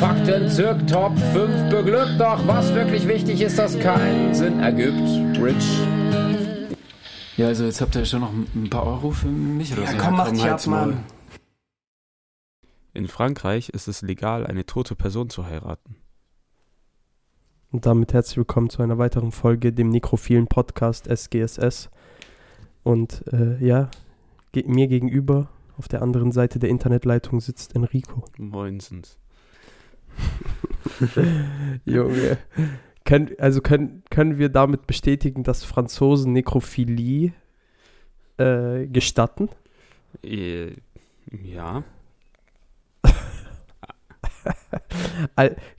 Fakten zirk Top 5 beglückt, doch was wirklich wichtig ist, dass keinen Sinn ergibt. Rich. Ja, also jetzt habt ihr schon noch ein paar Euro für mich oder Ja, so. komm, mach dich ab. Mann. In Frankreich ist es legal, eine tote Person zu heiraten. Und damit herzlich willkommen zu einer weiteren Folge, dem nekrophilen Podcast SGSS. Und äh, ja, ge mir gegenüber auf der anderen Seite der Internetleitung sitzt Enrico. Moinsens. Junge. Können, also können, können wir damit bestätigen, dass Franzosen Nekrophilie äh, gestatten? Äh, ja.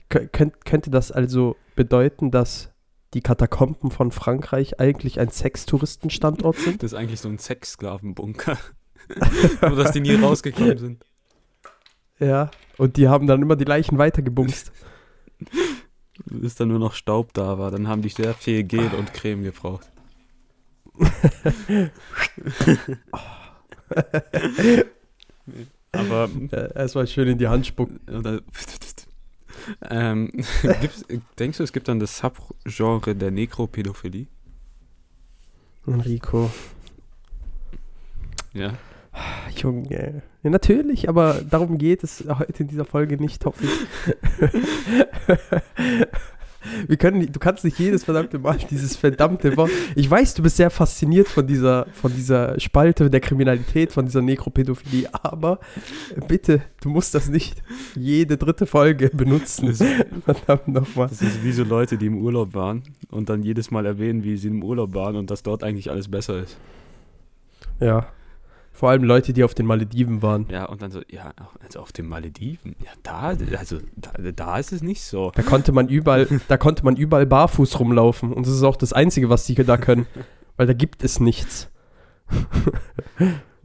Könnt, könnte das also bedeuten, dass die Katakomben von Frankreich eigentlich ein Sextouristenstandort sind? Das ist eigentlich so ein Sexsklavenbunker. Nur, dass die nie rausgekommen sind. Ja. Und die haben dann immer die Leichen weitergebumst. Bis dann nur noch Staub da war. Dann haben die sehr viel Gel und Creme gebraucht. Aber Erstmal schön in die Hand spucken. Oder ähm, denkst du, es gibt dann das Subgenre der Nekropädophilie? Enrico. Ja. Junge. Ja, natürlich, aber darum geht es heute in dieser Folge nicht, hoffe ich. Wir können, du kannst nicht jedes verdammte Mal dieses verdammte Wort. Ich weiß, du bist sehr fasziniert von dieser, von dieser Spalte der Kriminalität, von dieser Nekropädophilie, aber bitte, du musst das nicht jede dritte Folge benutzen. Das, Verdammt nochmal. das ist wie so Leute, die im Urlaub waren und dann jedes Mal erwähnen, wie sie im Urlaub waren und dass dort eigentlich alles besser ist. Ja. Vor allem Leute, die auf den Malediven waren. Ja, und dann so, ja, also auf den Malediven, ja, da, also da, da ist es nicht so. Da konnte man überall, da konnte man überall barfuß rumlaufen. Und das ist auch das Einzige, was die da können. Weil da gibt es nichts.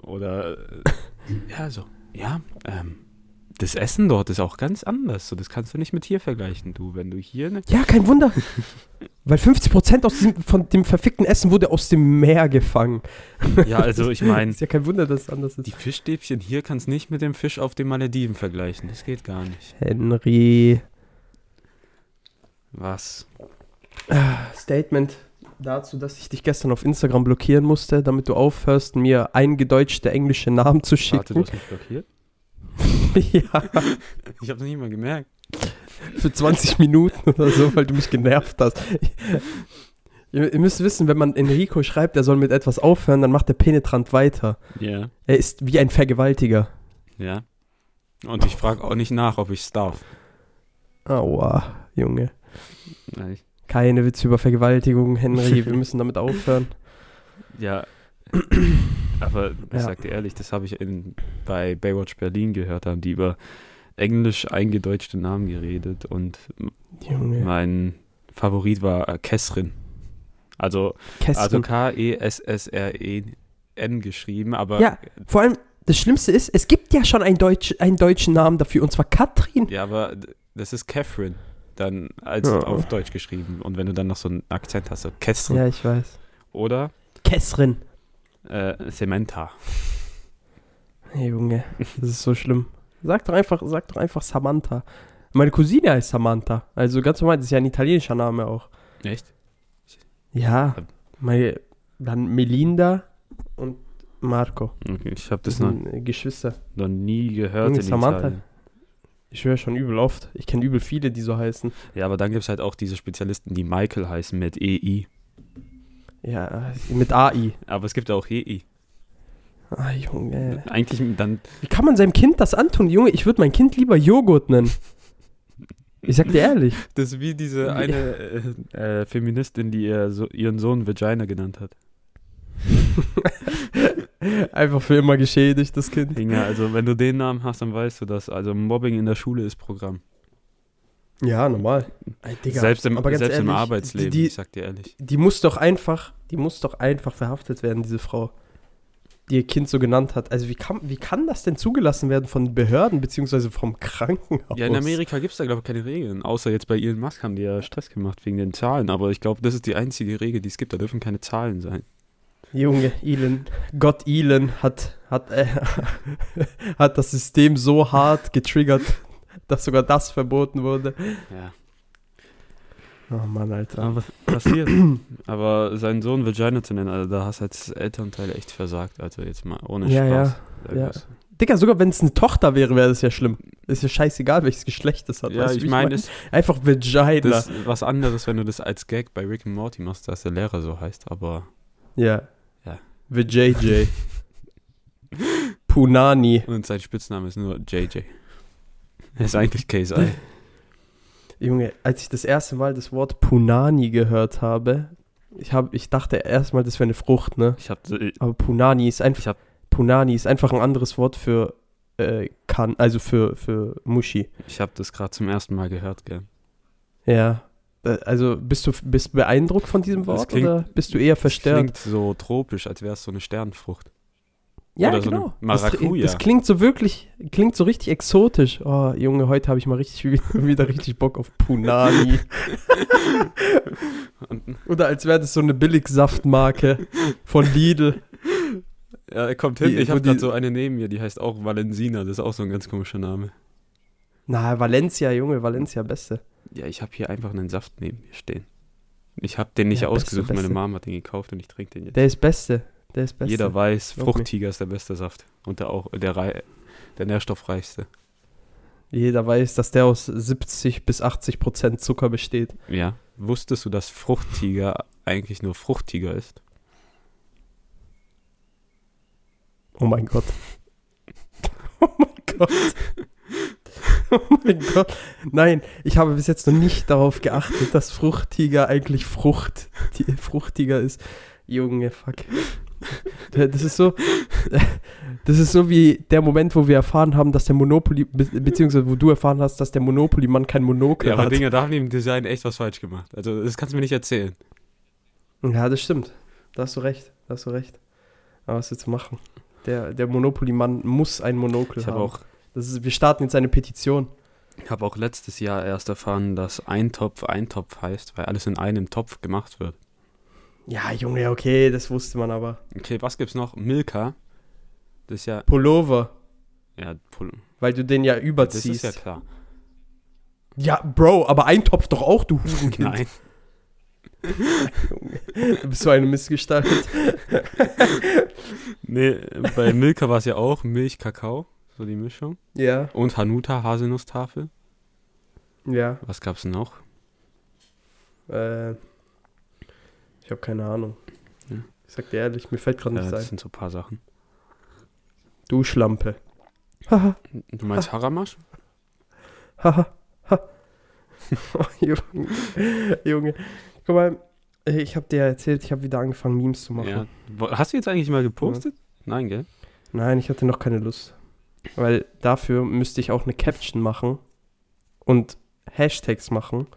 Oder, äh, ja, so, ja, ähm, das Essen dort ist auch ganz anders. So, das kannst du nicht mit hier vergleichen, du. Wenn du hier ne, Ja, kein Wunder. Weil 50% aus diesem, von dem verfickten Essen wurde aus dem Meer gefangen. Ja, also ich meine, Ist ja kein Wunder, dass es anders ist. Die Fischstäbchen hier kannst du nicht mit dem Fisch auf den Malediven vergleichen. Das geht gar nicht. Henry. Was? Statement dazu, dass ich dich gestern auf Instagram blockieren musste, damit du aufhörst, mir eingedeutschte englische Namen zu Warte, du schicken. hast mich blockiert? ja, Ich habe noch nicht mal gemerkt. für 20 Minuten oder so, weil du mich genervt hast. Ihr, ihr müsst wissen, wenn man Enrico schreibt, er soll mit etwas aufhören, dann macht er penetrant weiter. Ja. Er ist wie ein Vergewaltiger. Ja. Und ich frage auch nicht nach, ob ich es darf. Aua, Junge. Nein, Keine Witze über Vergewaltigung, Henry. Wir müssen damit aufhören. Ja. Aber ich Ja. sag dir ehrlich, das habe ich in, bei Baywatch Berlin gehört, haben die über englisch eingedeutschte Namen geredet und Junge. mein Favorit war äh, Kessrin. Also, also K-E-S-S-R-E-N geschrieben, aber ja, vor allem, das Schlimmste ist, es gibt ja schon einen, Deutsch, einen deutschen Namen dafür, und zwar Katrin. Ja, aber das ist Catherine. Dann als Ja. auf Deutsch geschrieben. Und wenn du dann noch so einen Akzent hast, so Catherine. Ja, ich weiß. Oder Kessrin. Äh, Samantha. Hey, Junge, das ist so schlimm. Sag doch einfach, sag doch einfach Samantha. Meine Cousine heißt Samantha. Also ganz normal, das ist ja ein italienischer Name auch. Echt? Ja, meine, dann Melinda und Marco. Okay, ich habe Das das noch, äh, Geschwister. noch nie gehört Junge, in Samantha. Italien. Ich höre schon übel oft. Ich kenne übel viele, die so heißen. Ja, aber dann gibt es halt auch diese Spezialisten, die Michael heißen mit EI. Ja, mit AI. Aber es gibt auch EI. Ah, Junge. Eigentlich dann, Wie kann man seinem Kind das antun? Junge, ich würde mein Kind lieber Joghurt nennen. Ich sag dir ehrlich. das ist wie diese eine äh, äh, Feministin, die ihr so, ihren Sohn Vagina genannt hat. Einfach für immer geschädigt, das Kind. Inga, also wenn du den Namen hast, dann weißt du das. Also Mobbing in der Schule ist Programm. Ja, normal. Ey, Digga, selbst im, aber ganz selbst im ehrlich, Arbeitsleben, Die, ich sag dir ehrlich. die, die muss doch einfach, die muss doch einfach verhaftet werden, diese Frau, die ihr Kind so genannt hat. Also wie kann, wie kann das denn zugelassen werden von Behörden beziehungsweise vom Krankenhaus? Ja, in Amerika gibt es da, glaube ich, keine Regeln. Außer jetzt bei Elon Musk haben die ja Stress gemacht wegen den Zahlen. Aber ich glaube, das ist die einzige Regel, die es gibt. Da dürfen keine Zahlen sein. Junge, Elon, Gott Elon hat, hat, äh, hat das System so hart getriggert, dass sogar das verboten wurde. Ja. Oh Mann, Alter. Aber passiert. Aber seinen Sohn Vagina zu nennen, also da hast du als Elternteil echt versagt. Also jetzt mal ohne Ja, Spaß. ja, ja. Digga, sogar wenn es eine Tochter wäre, wäre das ja schlimm. Ist ja scheißegal, welches Geschlecht es hat. Ja, weißt du, ich wie meine, mein? Einfach Vagina. das ist was anderes, wenn du das als Gag bei Rick and Morty machst, dass der Lehrer so heißt. Aber ja. Ja. VJJ. Punani. und sein Spitzname ist nur JJ. Ist eigentlich KSI. Junge, als ich das erste Mal das Wort Punani gehört habe, ich, hab, ich dachte erstmal, das wäre eine Frucht, ne? Ich habe Aber Punani ist einfach, hab- Punani ist einfach ein anderes Wort für äh, kann, also für, für Muschi. ich hab das gerade zum ersten Mal gehört, gell. Ja. Äh, Also bist du bist beeindruckt von diesem Das Wort klingt- oder bist du eher verstört? Klingt so tropisch, als wäre es so eine Sternfrucht. Ja, oder so genau. das, Maracuja. das klingt so wirklich, klingt so richtig exotisch. Oh, Junge, heute habe ich mal richtig wieder richtig Bock auf Punani. Oder als wäre das so eine Billigsaftmarke von Lidl. ja, er kommt hin. Die- ich habe gerade so eine neben mir, die heißt auch Valensina. Das ist auch so ein ganz komischer Name. Na, Valencia, Junge, Valencia, beste. Ja, ich habe hier einfach einen Saft neben mir stehen. Ich habe den nicht Ja, beste, ausgesucht, meine beste. Mom hat den gekauft und ich trinke den jetzt. Der ist beste. Der ist beste. Jeder weiß. Fruchttiger ist der beste Saft. Und der auch der, rei- der nährstoffreichste. Jeder weiß, dass der aus 70 bis 80 Prozent Zucker besteht. Ja. Wusstest du, dass Fruchttiger eigentlich nur Fruchttiger ist? Oh mein Gott. Oh mein Gott. Oh mein Gott. Nein, ich habe bis jetzt noch nicht darauf geachtet, dass Fruchtiger eigentlich Frucht, die, Fruchtiger ist. Junge, fuck. Das ist so, das ist so wie der Moment, wo wir erfahren haben, dass der Monopoly, be- beziehungsweise wo du erfahren hast, dass der Monopoly-Mann kein Monokel Ja, aber hat. Dinger, da haben die im Design echt was falsch gemacht. Also, das kannst du mir nicht erzählen. Ja, das stimmt. Da hast du recht. Da hast du recht. Aber was willst du machen? Der, der Monopoly-Mann muss ein Monokel Ich haben. habe auch, Das ist, wir starten jetzt eine Petition. hab auch letztes Jahr erst erfahren, dass Eintopf Eintopf heißt, weil alles in einem Topf gemacht wird. Ja, Junge, okay, das wusste man aber. Okay, was gibt's noch? Milka. Das ist ja, Pullover, ja, Pul weil du den ja das überziehst. ist ja klar. Ja, Bro, aber ein Topf doch auch, du Hurenkind. Nein. Du bist so eine Missgestalt. Nee, bei Milka war es ja auch Milch, Kakao, so die Mischung. Ja, Und Hanuta, Haselnusstafel. ja. Was gab's noch? Äh, ich habe keine Ahnung. Ja. Ich sag dir ehrlich, mir fällt gerade Ja, nichts das ein. sind so ein paar Sachen. Duschlampe. Haha, Du meinst Haramasch? haha, ha. Oh, Junge. Junge. Guck mal, ich habe dir erzählt, ich habe wieder angefangen, Memes zu machen. Ja. Hast du jetzt eigentlich mal gepostet? Nein, gell? Nein, ich hatte noch keine Lust. Weil dafür müsste ich auch eine Caption machen und Hashtags machen.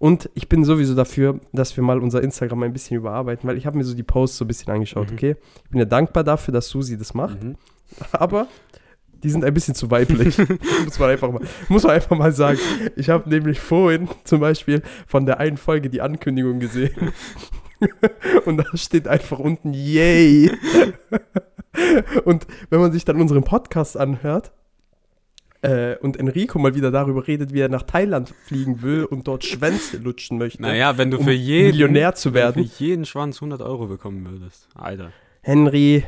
Und ich bin sowieso dafür, dass wir mal unser Instagram ein bisschen überarbeiten, weil ich habe mir so die Posts so ein bisschen angeschaut, Mhm. okay? Ich bin ja dankbar dafür, dass Susi das macht, Mhm. aber die sind ein bisschen zu weiblich. muss, man einfach mal, muss man einfach mal sagen. Ich habe nämlich vorhin zum Beispiel von der einen Folge die Ankündigung gesehen. Und da steht einfach unten Yay. Und wenn man sich dann unseren Podcast anhört äh, und Enrico mal wieder darüber redet, wie er nach Thailand fliegen will und dort Schwänze lutschen möchte, Naja, wenn du um für jeden, Millionär zu wenn du werden. für jeden Schwanz 100 Euro bekommen würdest. Alter. Henry.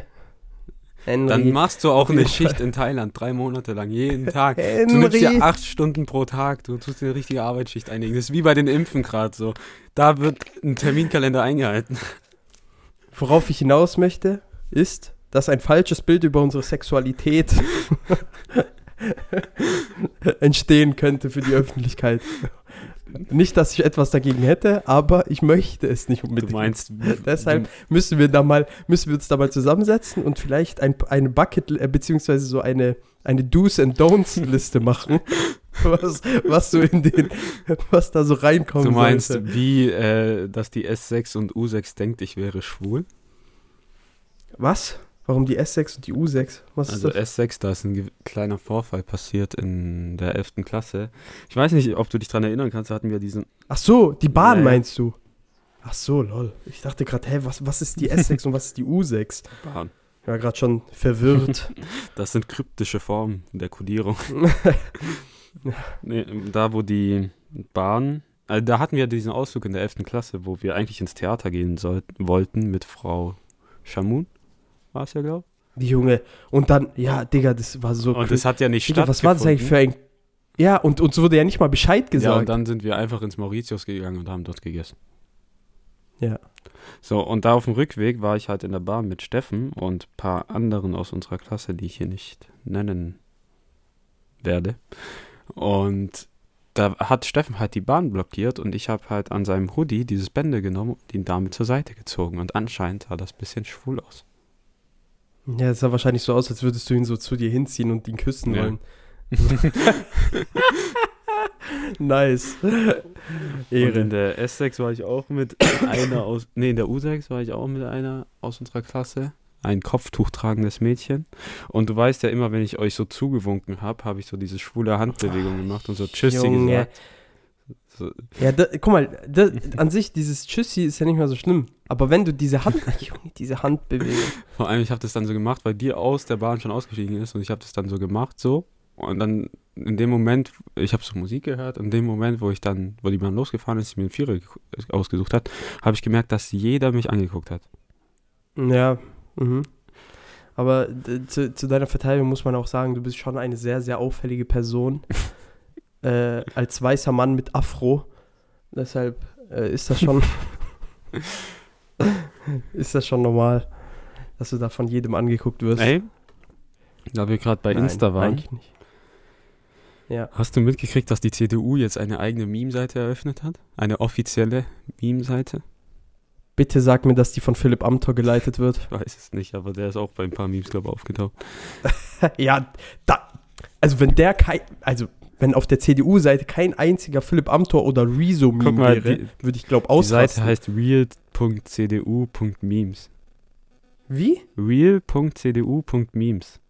Henry. Dann machst du auch eine. Schicht in Thailand, drei Monate lang, jeden Tag. Du nimmst Henry. dir acht Stunden pro Tag, du tust dir eine richtige Arbeitsschicht einlegen. Das ist wie bei den Impfen gerade so. Da wird ein Terminkalender eingehalten. Worauf ich hinaus möchte, ist, dass ein falsches Bild über unsere Sexualität entstehen könnte für die Öffentlichkeit. Nicht, dass ich etwas dagegen hätte, aber ich möchte es nicht Du unbedingt. meinst, Deshalb müssen wir da mal, müssen wir uns da mal zusammensetzen und vielleicht ein, eine Bucket, äh, beziehungsweise so eine, eine Do's and Don'ts Liste machen. was, was so in den, was da so reinkommt. Du meinst, wie, äh, dass die S6 und U6 denkt, ich wäre schwul? Was? Warum die S6 und die U6? Was Also ist das? S6, da ist ein kleiner Vorfall passiert in der 11. Klasse. Ich weiß nicht, ob du dich dran erinnern kannst, da hatten wir diesen. Ach so, die Bahn ja. meinst du? Ach so, lol. Ich dachte gerade, hä, was, was ist die S6 und was ist die U6? Bahn. Ich war gerade schon verwirrt. Das sind kryptische Formen der Kodierung. nee, da, wo die Bahn. Also da hatten wir diesen Ausflug in der 11. Klasse, wo wir eigentlich ins Theater gehen sollten, wollten mit Frau Shamun. War es ja, glaube Die Junge. Und dann, ja, Digga, das war so ich. Und das hat ja nicht Digga, was war das eigentlich für ein. Ja, und uns wurde ja nicht mal Bescheid Ja, und gesagt. dann sind wir einfach ins Mauritius gegangen und haben dort gegessen. Ja. So, und da auf dem Rückweg war ich halt in der Bahn mit Steffen und ein paar anderen aus unserer Klasse, die ich hier nicht nennen werde. Und da hat Steffen halt die Bahn blockiert und ich habe halt an seinem Hoodie dieses Bänder genommen und ihn damit zur Seite gezogen. Und anscheinend sah das ein bisschen schwul aus. Ja, es sah wahrscheinlich so aus, als würdest du ihn so zu dir hinziehen und ihn küssen Ja. wollen. nice. Ehre. in der S6 war ich auch mit einer aus, nee, in der U6 war ich auch mit einer aus unserer Klasse. Ein Kopftuch tragendes Mädchen. Und du weißt ja immer, wenn ich euch so zugewunken habe, habe ich so diese schwule Handbewegung gemacht und so Tschüssi Junge. gesagt. So, Ja, da, guck mal, da, an sich, dieses Tschüssi ist ja nicht mehr so schlimm. Aber wenn du diese Hand, Junge, diese Handbewegung. vor allem, ich habe das dann so gemacht, weil die aus der Bahn schon ausgestiegen ist und ich habe das dann so gemacht, so. Und dann in dem Moment, ich habe so Musik gehört, in dem Moment, wo ich dann, wo die Bahn losgefahren ist, die mir einen Vierer ge- ausgesucht hat, habe ich gemerkt, dass jeder mich angeguckt hat. Ja, mhm. Aber d- zu, zu deiner Verteidigung muss man auch sagen, du bist schon eine sehr, sehr auffällige Person. äh, als weißer Mann mit Afro. Deshalb äh, ist das schon. ist das schon normal, dass du da von jedem angeguckt wirst. Ey, da wir gerade bei Nein, Insta waren, Eigentlich nicht. Ja. hast du mitgekriegt, dass die CDU jetzt eine eigene Meme-Seite eröffnet hat? Eine offizielle Meme-Seite? Bitte sag mir, dass die von Philipp Amthor geleitet wird. Ich weiß es nicht, aber der ist auch bei ein paar Memes, glaube ich, aufgetaucht. ja, da. Also, wenn der kein. Also, wenn auf der CDU-Seite kein einziger Philipp Amthor oder Guck Rezo-Meme mal, wäre, würde ich, glaube Die Seite ausrasten. heißt real.cdu.memes. Wie? real.cdu.memes.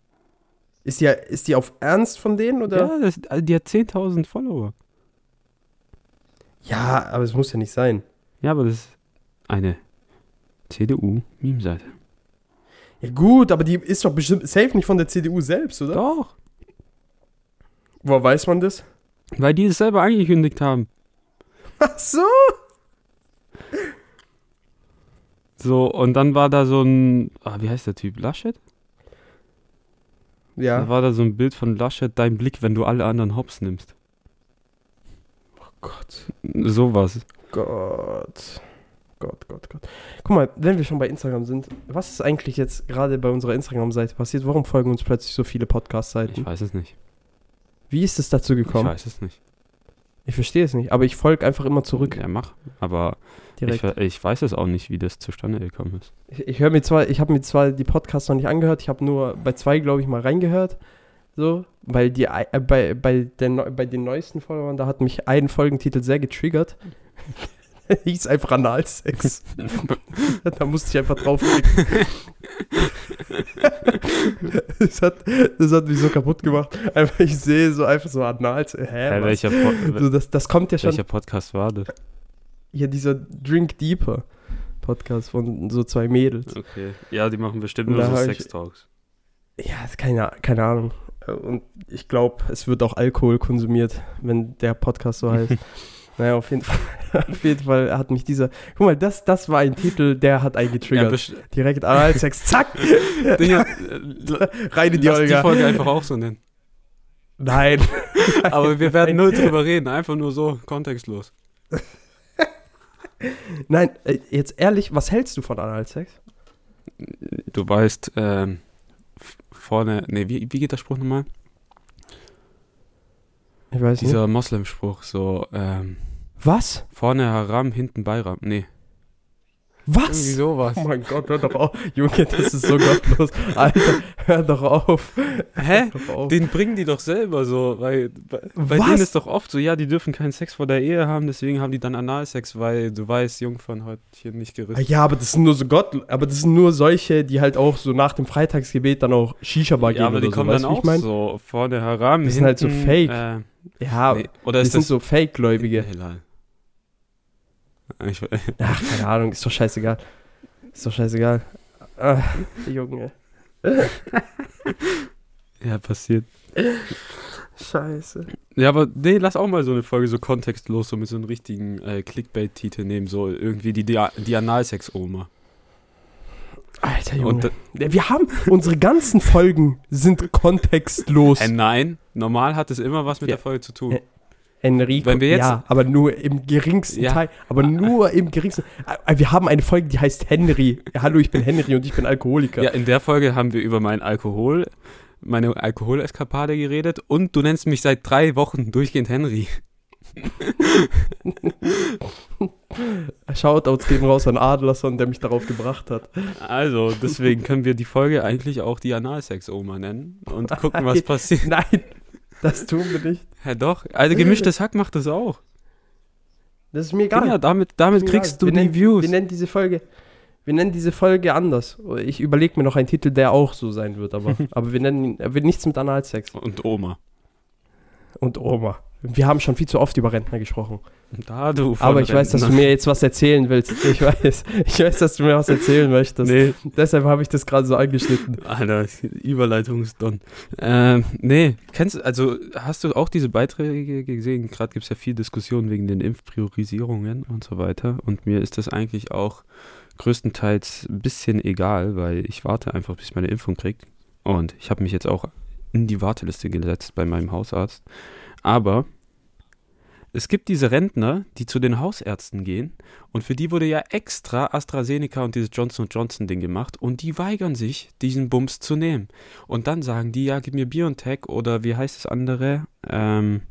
Ist die, ist die auf Ernst von denen, oder? Ja, das, also die hat 10.000 Follower. Ja, aber es muss ja nicht sein. Ja, aber das ist eine CDU-Meme-Seite. Ja, gut, aber die ist doch bestimmt safe nicht von der CDU selbst, oder? Doch, Woher weiß man das? weil die es selber angekündigt haben. Ach so. So, und dann war da so ein, ah, wie heißt der Typ? Laschet? Da Ja. war da so ein Bild von Laschet, dein Blick, wenn du alle anderen hops nimmst. Oh Gott. Sowas. Gott. Gott, Gott, Gott. Guck mal, wenn wir schon bei Instagram sind, was ist eigentlich jetzt gerade bei unserer Instagram-Seite passiert? Warum folgen uns plötzlich so viele Ich Podcast-Seiten? weiß es nicht. Wie ist es dazu Ich gekommen? weiß es nicht. Ich verstehe es nicht, aber ich folge einfach immer zurück. Ja, mach. Aber ich, ich weiß es auch nicht, wie das zustande gekommen ist. Ich, ich höre mir zwar, ich habe mir zwar die Podcasts noch nicht angehört, ich habe nur bei zwei, glaube ich, mal reingehört. So, weil die äh, bei, bei, der, bei den neuesten Followern, da hat mich ein Folgentitel sehr getriggert. Hieß einfach Analsex. da musste ich einfach draufklicken. das, hat, das hat mich so kaputt gemacht. Einfach, ich sehe so einfach so Analsex. Hä? Hä, was? welcher, po so, das, das kommt ja schon. welcher Podcast war das? Hier dieser Drink Deeper Podcast von so zwei Mädels. Okay. Ja, die machen bestimmt Und nur so Sex-Talks. Ja, keine, keine Ahnung. Und ich glaube, es wird auch Alkohol konsumiert, wenn der Podcast so heißt. naja, auf jeden Fall. auf jeden Fall hat mich dieser. Guck mal, das, das war ein Titel, der hat einen Ja, getriggert. best- Direkt Analsex, zack! Digga, äh, Rein in die lass die Olga. Folge einfach auch so nennen. Nein. Aber wir werden null drüber reden, einfach nur so, kontextlos. Nein, äh, jetzt ehrlich, was hältst du von Analsex? Du weißt, ähm, vorne, nee, wie, wie geht der Spruch nochmal? Ich weiß nicht. Dieser Moslem-Spruch, so, ähm, Was? vorne Haram, hinten Bayram. Nee. Irgendwie Was? sowas. Oh mein Gott, hör doch auf. Junge, das ist so gottlos. Alter, hör doch auf. Hä? Hör doch auf. Den bringen die doch selber so, weil bei, bei Was? denen ist doch oft so, ja, die dürfen keinen Sex vor der Ehe haben, deswegen haben die dann Analsex, weil du weißt, Jungfern heute hier nicht gerissen. Ja, aber das sind nur so Gott, aber das sind nur solche, die halt auch so nach dem Freitagsgebet dann auch Shisha-Bar gehen Ja, aber die oder kommen so, dann weißt du, wie auch ich mein? so vorne heran. Die sind halt so hinten, fake. Äh, Ja, nee. Oder das ist sind das so Fake-Gläubige. Hilal. Ich, Ach, keine Ahnung, ist doch scheißegal. Ist doch scheißegal. Ah, Junge. ja, passiert. Scheiße. Ja, aber nee, lass auch mal so eine Folge so kontextlos, so mit so einem richtigen äh, Clickbait-Titel nehmen, so irgendwie die, Dia die Analsex-Oma. Alter Junge. Und, Wir haben, unsere ganzen Folgen sind kontextlos. äh, nein, normal hat es immer was mit Ja. der Folge zu tun. Äh, Enrico, Wenn wir jetzt- ja, aber nur im geringsten Ja. Teil. Aber nur im geringsten. Äh, Wir haben eine Folge, die heißt Henry. Hallo, ich bin Henry und ich bin Alkoholiker. Ja, in der Folge haben wir über meinen Alkohol, meine Alkoholeskapade geredet und du nennst mich seit drei Wochen durchgehend Henry. Shoutouts gehen raus an Adlerson, der mich darauf gebracht hat. Also, deswegen können wir die Folge eigentlich auch die Analsex-Oma nennen und gucken, was passiert. Nein, das tun wir nicht. Ja, doch. Also, gemischtes Hack macht das auch. Das ist mir egal. Ja, damit, damit kriegst egal. du wir die nennen, Views. Wir nennen diese Folge. Wir nennen diese Folge anders. Ich überlege mir noch einen Titel, der auch so sein wird, aber, aber wir nennen ihn, er wird nichts mit Analsex. Und Oma. Und Oma. Wir haben schon viel zu oft über Rentner gesprochen. Da du. Aber ich weiß, dass du Rentner. mir jetzt was erzählen willst. Ich weiß. Ich weiß, dass du mir was erzählen möchtest. Nee, Deshalb habe ich das gerade so angeschnitten. Alter, Überleitung ist done. Ähm, nee, kennst du, also hast du auch diese Beiträge gesehen? Gerade gibt es ja viel Diskussion wegen den Impfpriorisierungen und so weiter. Und mir ist das eigentlich auch größtenteils ein bisschen egal, weil ich warte einfach, bis ich meine Impfung kriege. Und ich habe mich jetzt auch in die Warteliste gesetzt bei meinem Hausarzt. Aber es gibt diese Rentner, die zu den Hausärzten gehen und für die wurde ja extra AstraZeneca und dieses Johnson Johnson Ding gemacht und die weigern sich, diesen Bums zu nehmen. Und dann sagen die, ja, gib mir BioNTech oder wie heißt das andere? Ähm,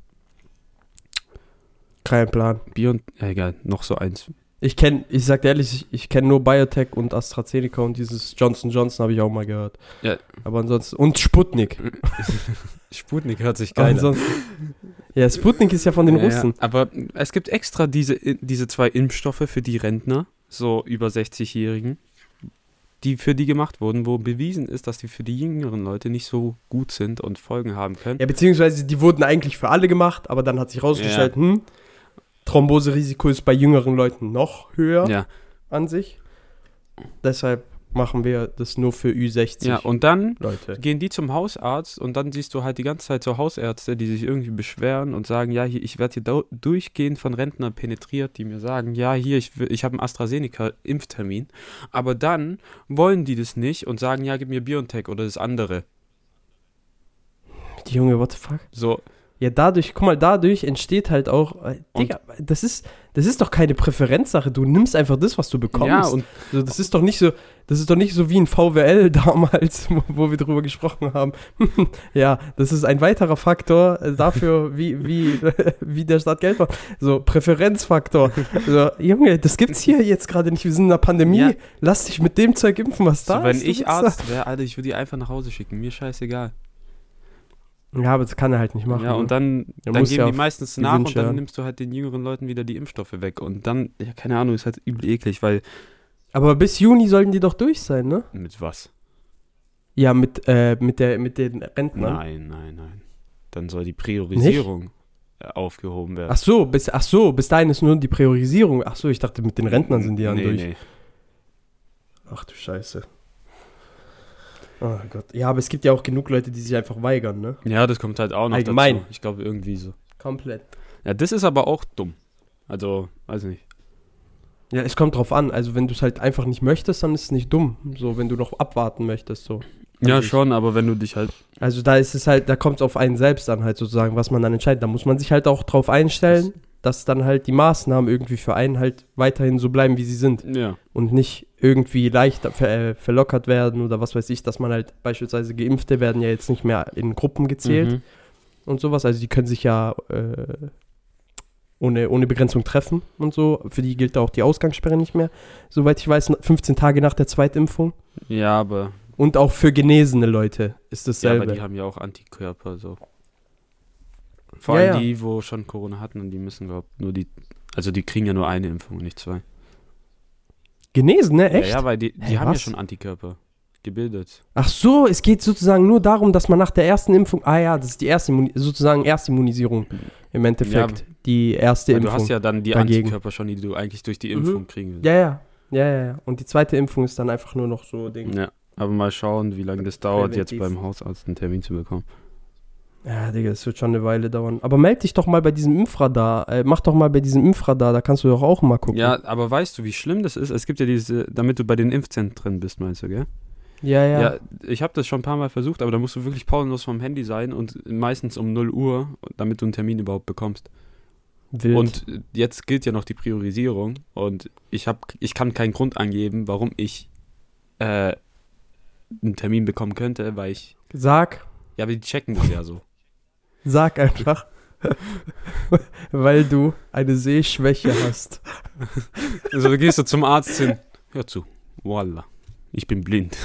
Kein Plan. Bion, ja, egal, noch so eins. Ich kenne, ich sag dir ehrlich, ich, ich kenne nur Biotech und AstraZeneca und dieses Johnson Johnson habe ich auch mal gehört. Ja. Aber ansonsten. Und Sputnik. Sputnik hört sich geil an. ansonsten. Ja, Sputnik ist ja von den Ja, Russen. Ja, aber es gibt extra diese, diese zwei Impfstoffe für die Rentner, so über 60-Jährigen, die für die gemacht wurden, wo bewiesen ist, dass die für die jüngeren Leute nicht so gut sind und Folgen haben können. Ja, beziehungsweise die wurden eigentlich für alle gemacht, aber dann hat sich rausgestellt, hm, Thromboserisiko ist bei jüngeren Leuten noch höher Ja, an sich. Deshalb machen wir das nur für Ü60 ja, und dann Leute. gehen die zum Hausarzt und dann siehst du halt die ganze Zeit so Hausärzte, die sich irgendwie beschweren und sagen, ja, hier, ich werde hier durchgehend von Rentnern penetriert, die mir sagen, ja, hier, ich, ich habe einen AstraZeneca-Impftermin. Aber dann wollen die das nicht und sagen, ja, gib mir BioNTech oder das andere. Die Junge, what the fuck? So, Ja, dadurch, guck mal, dadurch entsteht halt auch, äh, Digga, das ist, das ist doch keine Präferenzsache. Du nimmst einfach das, was du bekommst. ja, und so, das ist doch nicht so, das ist doch nicht so wie ein VWL damals, wo, wir drüber gesprochen haben. ja, das ist ein weiterer Faktor äh, dafür, wie, wie, wie der Staat Geld macht. So, Präferenzfaktor. So, Junge, das gibt's hier jetzt gerade nicht. Wir sind in einer Pandemie. Ja. Lass dich mit dem Zeug impfen, was da so, wenn ist. du ich. Arzt wäre, Alter, ich würde die einfach nach Hause schicken. Mir scheißegal. Ja, aber das kann er halt nicht machen. Ja, und dann, Er dann geben ja die meistens die nach Wünsche und dann nimmst du halt den jüngeren Leuten wieder die Impfstoffe weg. Und dann, ja, keine Ahnung, ist halt übel eklig, weil. aber bis Juni sollten die doch durch sein, ne? Mit was? Ja, mit, äh, mit, der, mit den Rentnern. Nein, nein, nein. Dann soll die Priorisierung äh, aufgehoben werden. Ach so, bis, ach so, bis dahin ist nur die Priorisierung. Ach so, ich dachte, mit den Rentnern sind die dann nee, durch. Nee. Ach du Scheiße. Oh Gott. Ja, aber es gibt ja auch genug Leute, die sich einfach weigern, ne? Ja, das kommt halt auch noch Allgemein. dazu. Ich glaube irgendwie so. Komplett. Ja, das ist aber auch dumm. Also, weiß nicht. Ja, es kommt drauf an. Also, wenn du es halt einfach nicht möchtest, dann ist es nicht dumm. So, wenn du noch abwarten möchtest, so. Ja, Also ich- schon, aber wenn du dich halt. Also, da ist es halt, da kommt es auf einen selbst an, halt sozusagen, was man dann entscheidet. Da muss man sich halt auch drauf einstellen, dass dann halt die Maßnahmen irgendwie für einen halt weiterhin so bleiben, wie sie sind. Ja. und nicht irgendwie leichter ver äh, verlockert werden oder was weiß ich, dass man halt beispielsweise Geimpfte werden ja jetzt nicht mehr in Gruppen gezählt Mhm. und sowas. Also die können sich ja, äh, ohne, ohne Begrenzung treffen und so. Für die gilt auch die Ausgangssperre nicht mehr. Soweit ich weiß, 15 Tage nach der Zweitimpfung. Ja, aber, Und auch für genesene Leute ist ja, dasselbe. aber die haben ja auch Antikörper, so. Vor Ja, allem ja. die, wo schon Corona hatten und die müssen, glaub nur die, also die kriegen ja nur eine Impfung, nicht zwei. Genesen, ne? Echt? Ja, ja weil die, die Hä, haben ja was? schon Antikörper gebildet. Ach so, es geht sozusagen nur darum, dass man nach der ersten Impfung, ah ja, das ist die erste, Immuni- sozusagen Erstimmunisierung im Endeffekt, die erste Weil du Impfung. hast ja dann die dagegen. Antikörper schon, die du eigentlich durch die Mhm. Impfung kriegen willst. ja, ja, ja, ja, ja. Und die zweite Impfung ist dann einfach nur noch so Ding. Ja, aber mal schauen, wie lange das dauert, jetzt beim Hausarzt einen Termin zu bekommen. Ja, Digga, das wird schon eine Weile dauern. Aber meld dich doch mal bei diesem Impfradar, äh, mach doch mal bei diesem Impfradar, da kannst du doch auch mal gucken. Ja, aber weißt du, wie schlimm das ist? Es gibt ja diese, damit du bei den Impfzentren bist, meinst du, gell? ja. ja. Ja, ich habe das schon ein paar Mal versucht, aber da musst du wirklich pausenlos vom Handy sein und meistens um 0 Uhr, damit du einen Termin überhaupt bekommst. Wild. Und jetzt gilt ja noch die Priorisierung und ich habe, ich kann keinen Grund angeben, warum ich äh, einen Termin bekommen könnte, weil ich, Sag, ja, aber die checken das ja so. Sag einfach, weil du eine Sehschwäche hast. Also da gehst du zum Arzt hin, hör zu, voila, ich bin blind.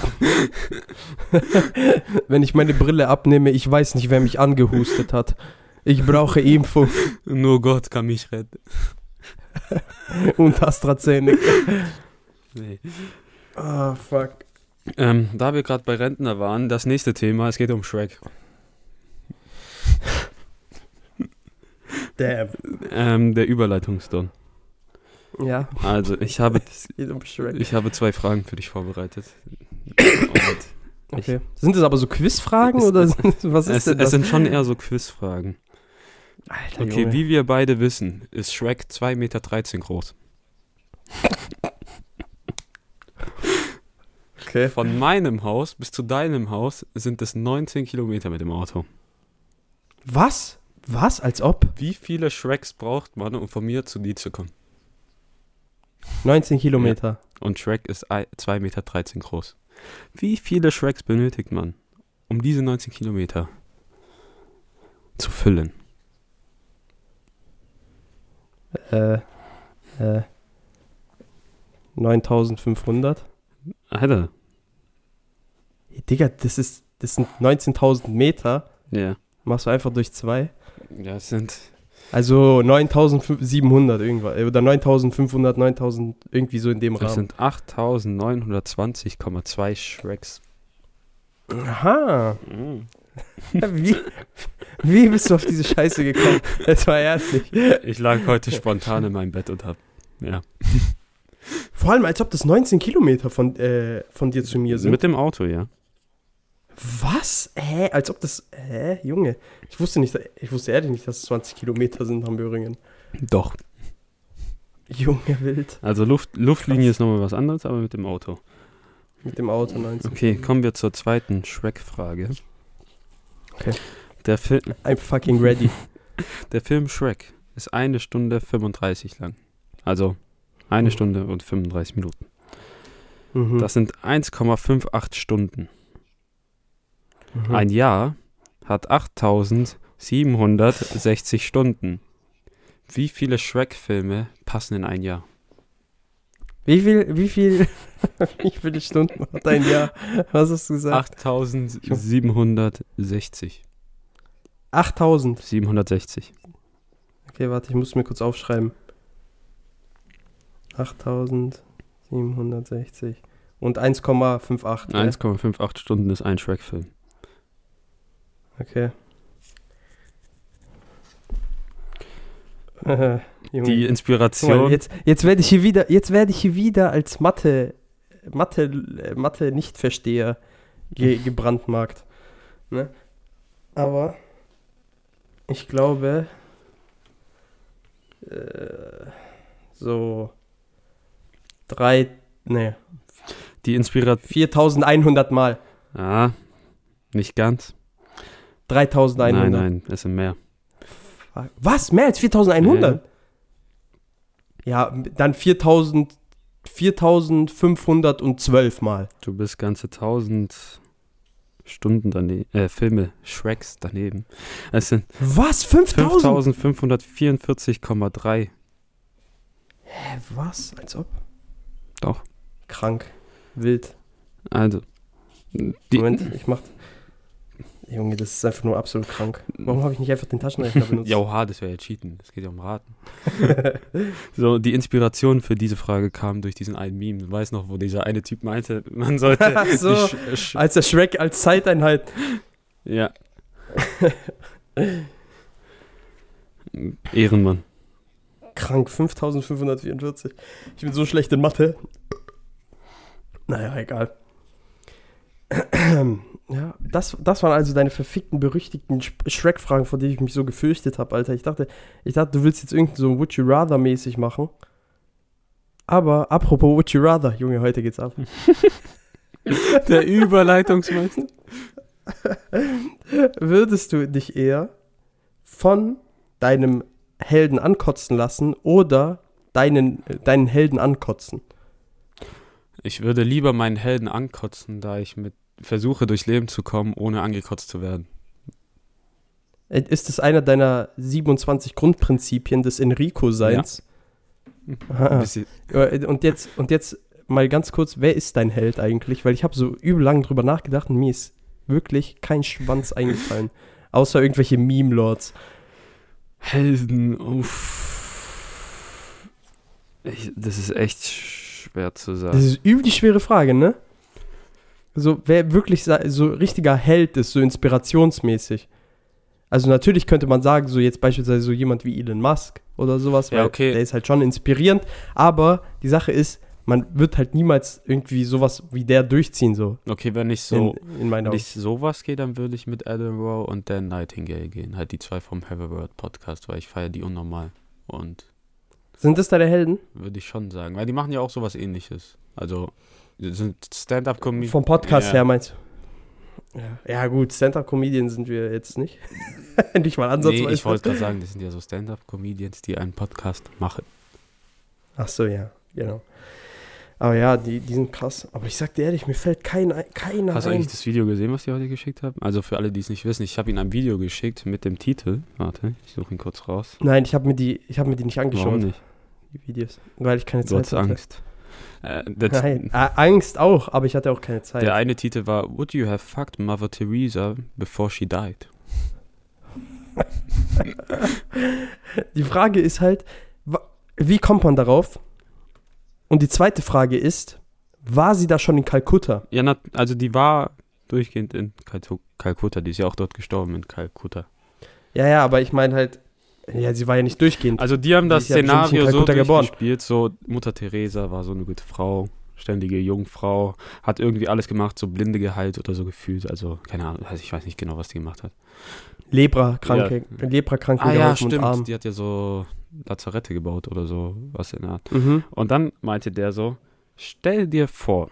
Wenn ich meine Brille abnehme, ich weiß nicht, wer mich angehustet hat. Ich brauche Impfung Nur Gott kann mich retten. und AstraZeneca. Nee. Ah, fuck. Ähm, da wir gerade bei Rentner waren, das nächste Thema, es geht um Shrek. Damn. Ähm, der Überleitungsdon. Ja, Also, ich habe, es um ich habe zwei Fragen für dich vorbereitet. Okay. Sind das aber so Quizfragen Es- oder es- was ist es, denn es das? sind schon eher so Quizfragen. Alter, Okay, Junge. wie wir beide wissen, ist Shrek 2,13 Meter groß. Okay. Von meinem Haus bis zu deinem Haus sind es 19 Kilometer mit dem Auto. Was? Was? Als ob? Wie viele Shreks braucht man, um von mir zu dir zu kommen? 19 Kilometer. Und Shrek ist ei- 2,13 Meter groß. Wie viele Shreks benötigt man, um diese 19 Kilometer zu füllen? Äh, äh, 9500. Alter. Hey, Digga, das ist, das sind 19.000 Meter. Ja. Machst du einfach durch zwei. Ja, es sind. Also 9700 irgendwas. äh, Oder 9500, 9000, irgendwie so in dem Es Rahmen. sind 8920,2 Shreks. Aha. Mhm. Wie, wie bist du auf diese Scheiße gekommen? Das war ehrlich. Ich lag heute spontan in meinem Bett und hab. Ja. Vor allem, als ob das 19 Kilometer von, äh, von dir zu mir sind. Mit dem Auto, ja. Was? Hä? Als ob das. Hä? Junge. Ich wusste nicht, ich wusste ehrlich nicht, dass es 20 Kilometer sind nach Böhringen. Doch. Junge wild. Also Luft, Luftlinie ist nochmal was anderes, aber mit dem Auto. Mit dem Auto 19. Okay, kommen wir zur zweiten Shrek-Frage. Okay. Der, I'm fucking ready. der Film Shrek ist eine Stunde 35 lang. Also eine Mhm. Stunde und 35 Minuten. Mhm. Das sind 1,58 Stunden. Mhm. Ein Jahr hat 8760 Stunden. Wie viele Shrek-Filme passen in ein Jahr? Wie viel, wie viel, wie viele Stunden hat ein Jahr? Was hast du gesagt? 8760. 8000. 760. Okay, warte, ich muss mir kurz aufschreiben. 8760. Und 1,58. ne? 1,58 Stunden ist ein Shrek-Film. Okay. Äh, Junge. Die Inspiration. mal, jetzt, jetzt werde ich hier wieder, jetzt werde ich hier wieder als Mathe, Mathe, äh, Mathe nicht verstehe ge gebrandmarkt. Ne? Aber ich glaube, äh, so drei, ne, die Inspiration. 4100 Mal. Ah, nicht ganz. 3100. Nein, nein, es sind mehr. Was? Mehr als 4100? Ja, dann 4000, 4512 Mal. Du bist ganze 1000. Stunden daneben, äh, Filme, Shreks daneben. Es sind Was? 5000? 5544,3. Hä, was? Als ob? Doch. Krank. Wild. Also. Die, Moment, ich mach. Junge, das ist einfach nur absolut krank. Warum habe ich nicht einfach den Taschenrechner benutzt? Ja, oha, das wäre ja Cheaten. Das geht ja um Raten. so, die Inspiration für diese Frage kam durch diesen einen Meme. Du weißt noch, wo dieser eine Typ meinte, man sollte. Ach so. Sch- Sch- Als der Shrek als Zeiteinheit. ja. Ehrenmann. Krank, 5544. Ich bin so schlecht in Mathe. Naja, egal. Ja, das, das waren also deine verfickten, berüchtigten Shrek-Fragen, vor denen ich mich so gefürchtet habe, Alter. Ich dachte, ich dachte, du willst jetzt irgend so Would You Rather-mäßig machen. Aber apropos Would You Rather, Junge, heute geht's ab. Der Überleitungsmeister. Würdest du dich eher von deinem Helden ankotzen lassen oder deinen, deinen Helden ankotzen? Ich würde lieber meinen Helden ankotzen, da ich mit versuche, durchs Leben zu kommen, ohne angekotzt zu werden. Äh, Ist es einer deiner 27 Grundprinzipien des Enrico-Seins? Ja, Und jetzt, und jetzt mal ganz kurz, wer ist dein Held eigentlich? Weil ich habe so übel lang drüber nachgedacht und mir ist wirklich kein Schwanz eingefallen. Außer irgendwelche Meme-Lords. Helden, uff. Ich, das ist echt schwer zu Das sagen. ist übel die schwere Frage, ne? So, wer wirklich so richtiger Held ist, so inspirationsmäßig. Also natürlich könnte man sagen, so jetzt beispielsweise so jemand wie Elon Musk oder sowas, Ja, okay. der ist halt schon inspirierend, aber die Sache ist, man wird halt niemals irgendwie sowas wie der durchziehen, so, Okay, wenn ich so, in, in wenn Augen. ich sowas gehe, dann würde ich mit Adam Rowe und Dan Nightingale gehen. Halt die zwei vom Have a Word Podcast, weil ich feiere die unnormal. Und Sind das deine Helden? würde ich schon sagen. Weil die machen ja auch sowas ähnliches. Also, sind Stand-up-Comedy. Vom Podcast Ja. her meinst du? Ja, ja gut, Stand-Up-Comedian sind wir jetzt nicht. nicht mal ansatzweise. Nee, ich wollte gerade sagen, das sind ja so Stand-up-Comedians, die einen Podcast machen. Ach so, ja, genau. Aber ja, die, die sind krass. Aber ich sag dir ehrlich, mir fällt kein, ein- keiner Hast du ein. eigentlich das Video gesehen, was ich heute geschickt habe? Also für alle, die es nicht wissen, ich habe ihnen ein Video geschickt mit dem Titel. Warte, ich suche ihn kurz raus. Nein, ich habe mir, die- ich hab mir die nicht Warum angeschaut, nicht? die Videos. Weil ich keine Du Zeit hatte. Angst. Äh, Nein, äh, Angst auch, aber ich hatte auch keine Zeit. der eine Titel war Would you have fucked Mother Teresa before she died? Die Frage ist halt, wie kommt man darauf? Und die zweite Frage ist, war sie da schon in Kalkutta? Ja, na, also die war durchgehend in Kaltu- Kalkutta. Die ist ja auch dort gestorben in Kalkutta. Ja, ja, aber ich meine halt, ja, sie war ja nicht durchgehend. Also die haben Die das ja in Szenario so Kalkutta geboren. durchgespielt, so Mutter Teresa war so eine gute Frau, ständige Jungfrau, hat irgendwie alles gemacht, so Blinde geheilt oder so gefühlt. Also keine Ahnung, also ich weiß nicht genau, was die gemacht hat. Lepra-Kranke, Lepra-Kranken Ah ja, stimmt. arm. Die hat ja so Lazarette gebaut oder so, was in der Art. Mhm. Und dann meinte der so, stell dir vor,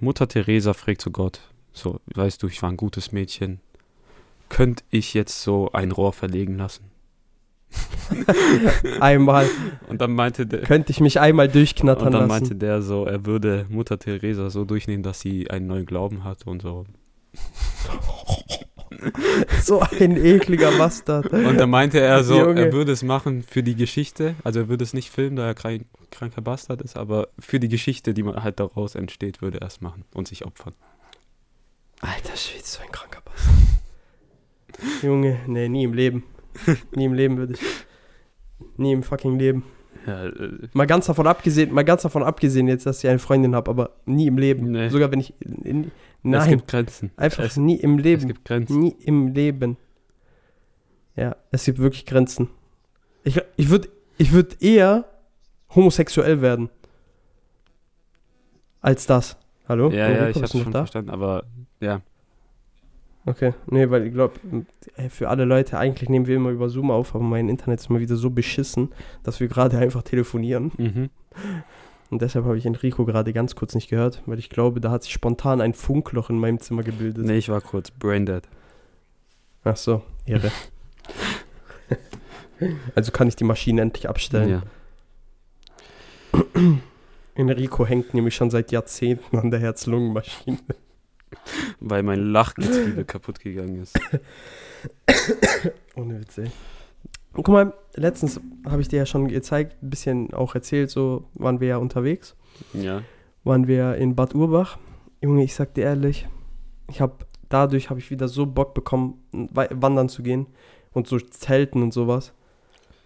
Mutter Teresa fragt zu Gott, so, weißt du, ich war ein gutes Mädchen, könnte ich jetzt so ein Rohr verlegen lassen? Einmal Und dann meinte der, könnte ich mich einmal durchknattern und dann lassen. meinte der so, er würde Mutter Teresa so durchnehmen, dass sie einen neuen Glauben hat und so. so ein ekliger Bastard. Und dann meinte er so, Junge. er würde es machen für die Geschichte, also er würde es nicht filmen, da er kein kranker Bastard ist, aber für die Geschichte, die man halt daraus entsteht, würde er es machen und sich opfern. Alter Schwede, so ein kranker Bastard. Junge, nee, nie im Leben. Nie im Leben würde ich. Nie im fucking Leben. Ja, äh, Mal ganz davon abgesehen, mal ganz davon abgesehen jetzt, dass ich eine Freundin habe, aber nie im Leben. Nee. Sogar wenn ich. In, es nein, gibt Grenzen. einfach es, nie im es Leben. gibt Grenzen. Nie im Leben. Ja, es gibt wirklich Grenzen. Ich, ich würde ich würd eher homosexuell werden. Als das. Hallo? Ja, Enrico, ja, ich hab's schon da? verstanden, aber ja. Okay, nee, weil ich glaube, für alle Leute, eigentlich nehmen wir immer über Zoom auf, aber mein Internet ist mal wieder so beschissen, dass wir gerade einfach telefonieren. Mhm. Und deshalb habe ich Enrico gerade ganz kurz nicht gehört, weil ich glaube, da hat sich spontan ein Funkloch in meinem Zimmer gebildet. Nee, ich war kurz braindead. Ach so, Ehre. also kann ich die Maschine endlich abstellen. Ja. Enrico hängt nämlich schon seit Jahrzehnten an der Herz-Lungen-Maschine. Weil mein Lachgetriebe kaputt gegangen ist. Ohne Witz, ey. Und guck mal, letztens habe ich dir ja schon gezeigt, ein bisschen auch erzählt, so waren wir ja unterwegs. Ja. Waren wir in Bad Urbach. Junge, ich sag dir ehrlich, ich habe dadurch habe ich wieder so Bock bekommen, wandern zu gehen und so Zelten und sowas.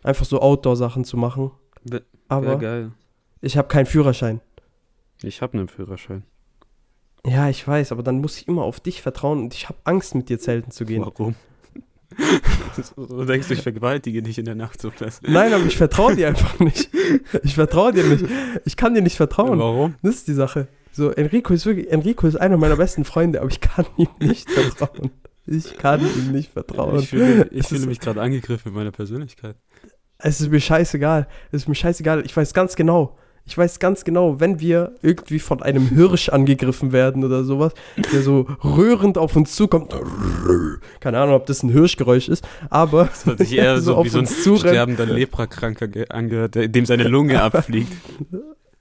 Einfach so Outdoor-Sachen zu machen. Wär- Aber geil. ich habe keinen Führerschein. Ich habe einen Führerschein. Ja, ich weiß, aber dann muss ich immer auf dich vertrauen und ich habe Angst, mit dir zelten zu gehen. Warum? du denkst, ich vergewaltige dich in der Nacht so fest. Nein, aber ich vertraue dir einfach nicht. Ich vertraue dir nicht. Ich kann dir nicht vertrauen. Warum? Das ist die Sache. So, Enrico ist wirklich, Enrico ist einer meiner besten Freunde, aber ich kann ihm nicht vertrauen. Ich kann ihm nicht vertrauen. Ich fühle, ich fühle mich gerade angegriffen in meiner Persönlichkeit. Es ist mir scheißegal. Es ist mir scheißegal. Ich weiß ganz genau. Ich weiß ganz genau, wenn wir irgendwie von einem Hirsch angegriffen werden oder sowas, der so rührend auf uns zukommt. Keine Ahnung, ob das ein Hirschgeräusch ist, aber Das hat sich eher so, auf wie so ein sterbender Leprakranker ge- angehört, dem seine Lunge abfliegt.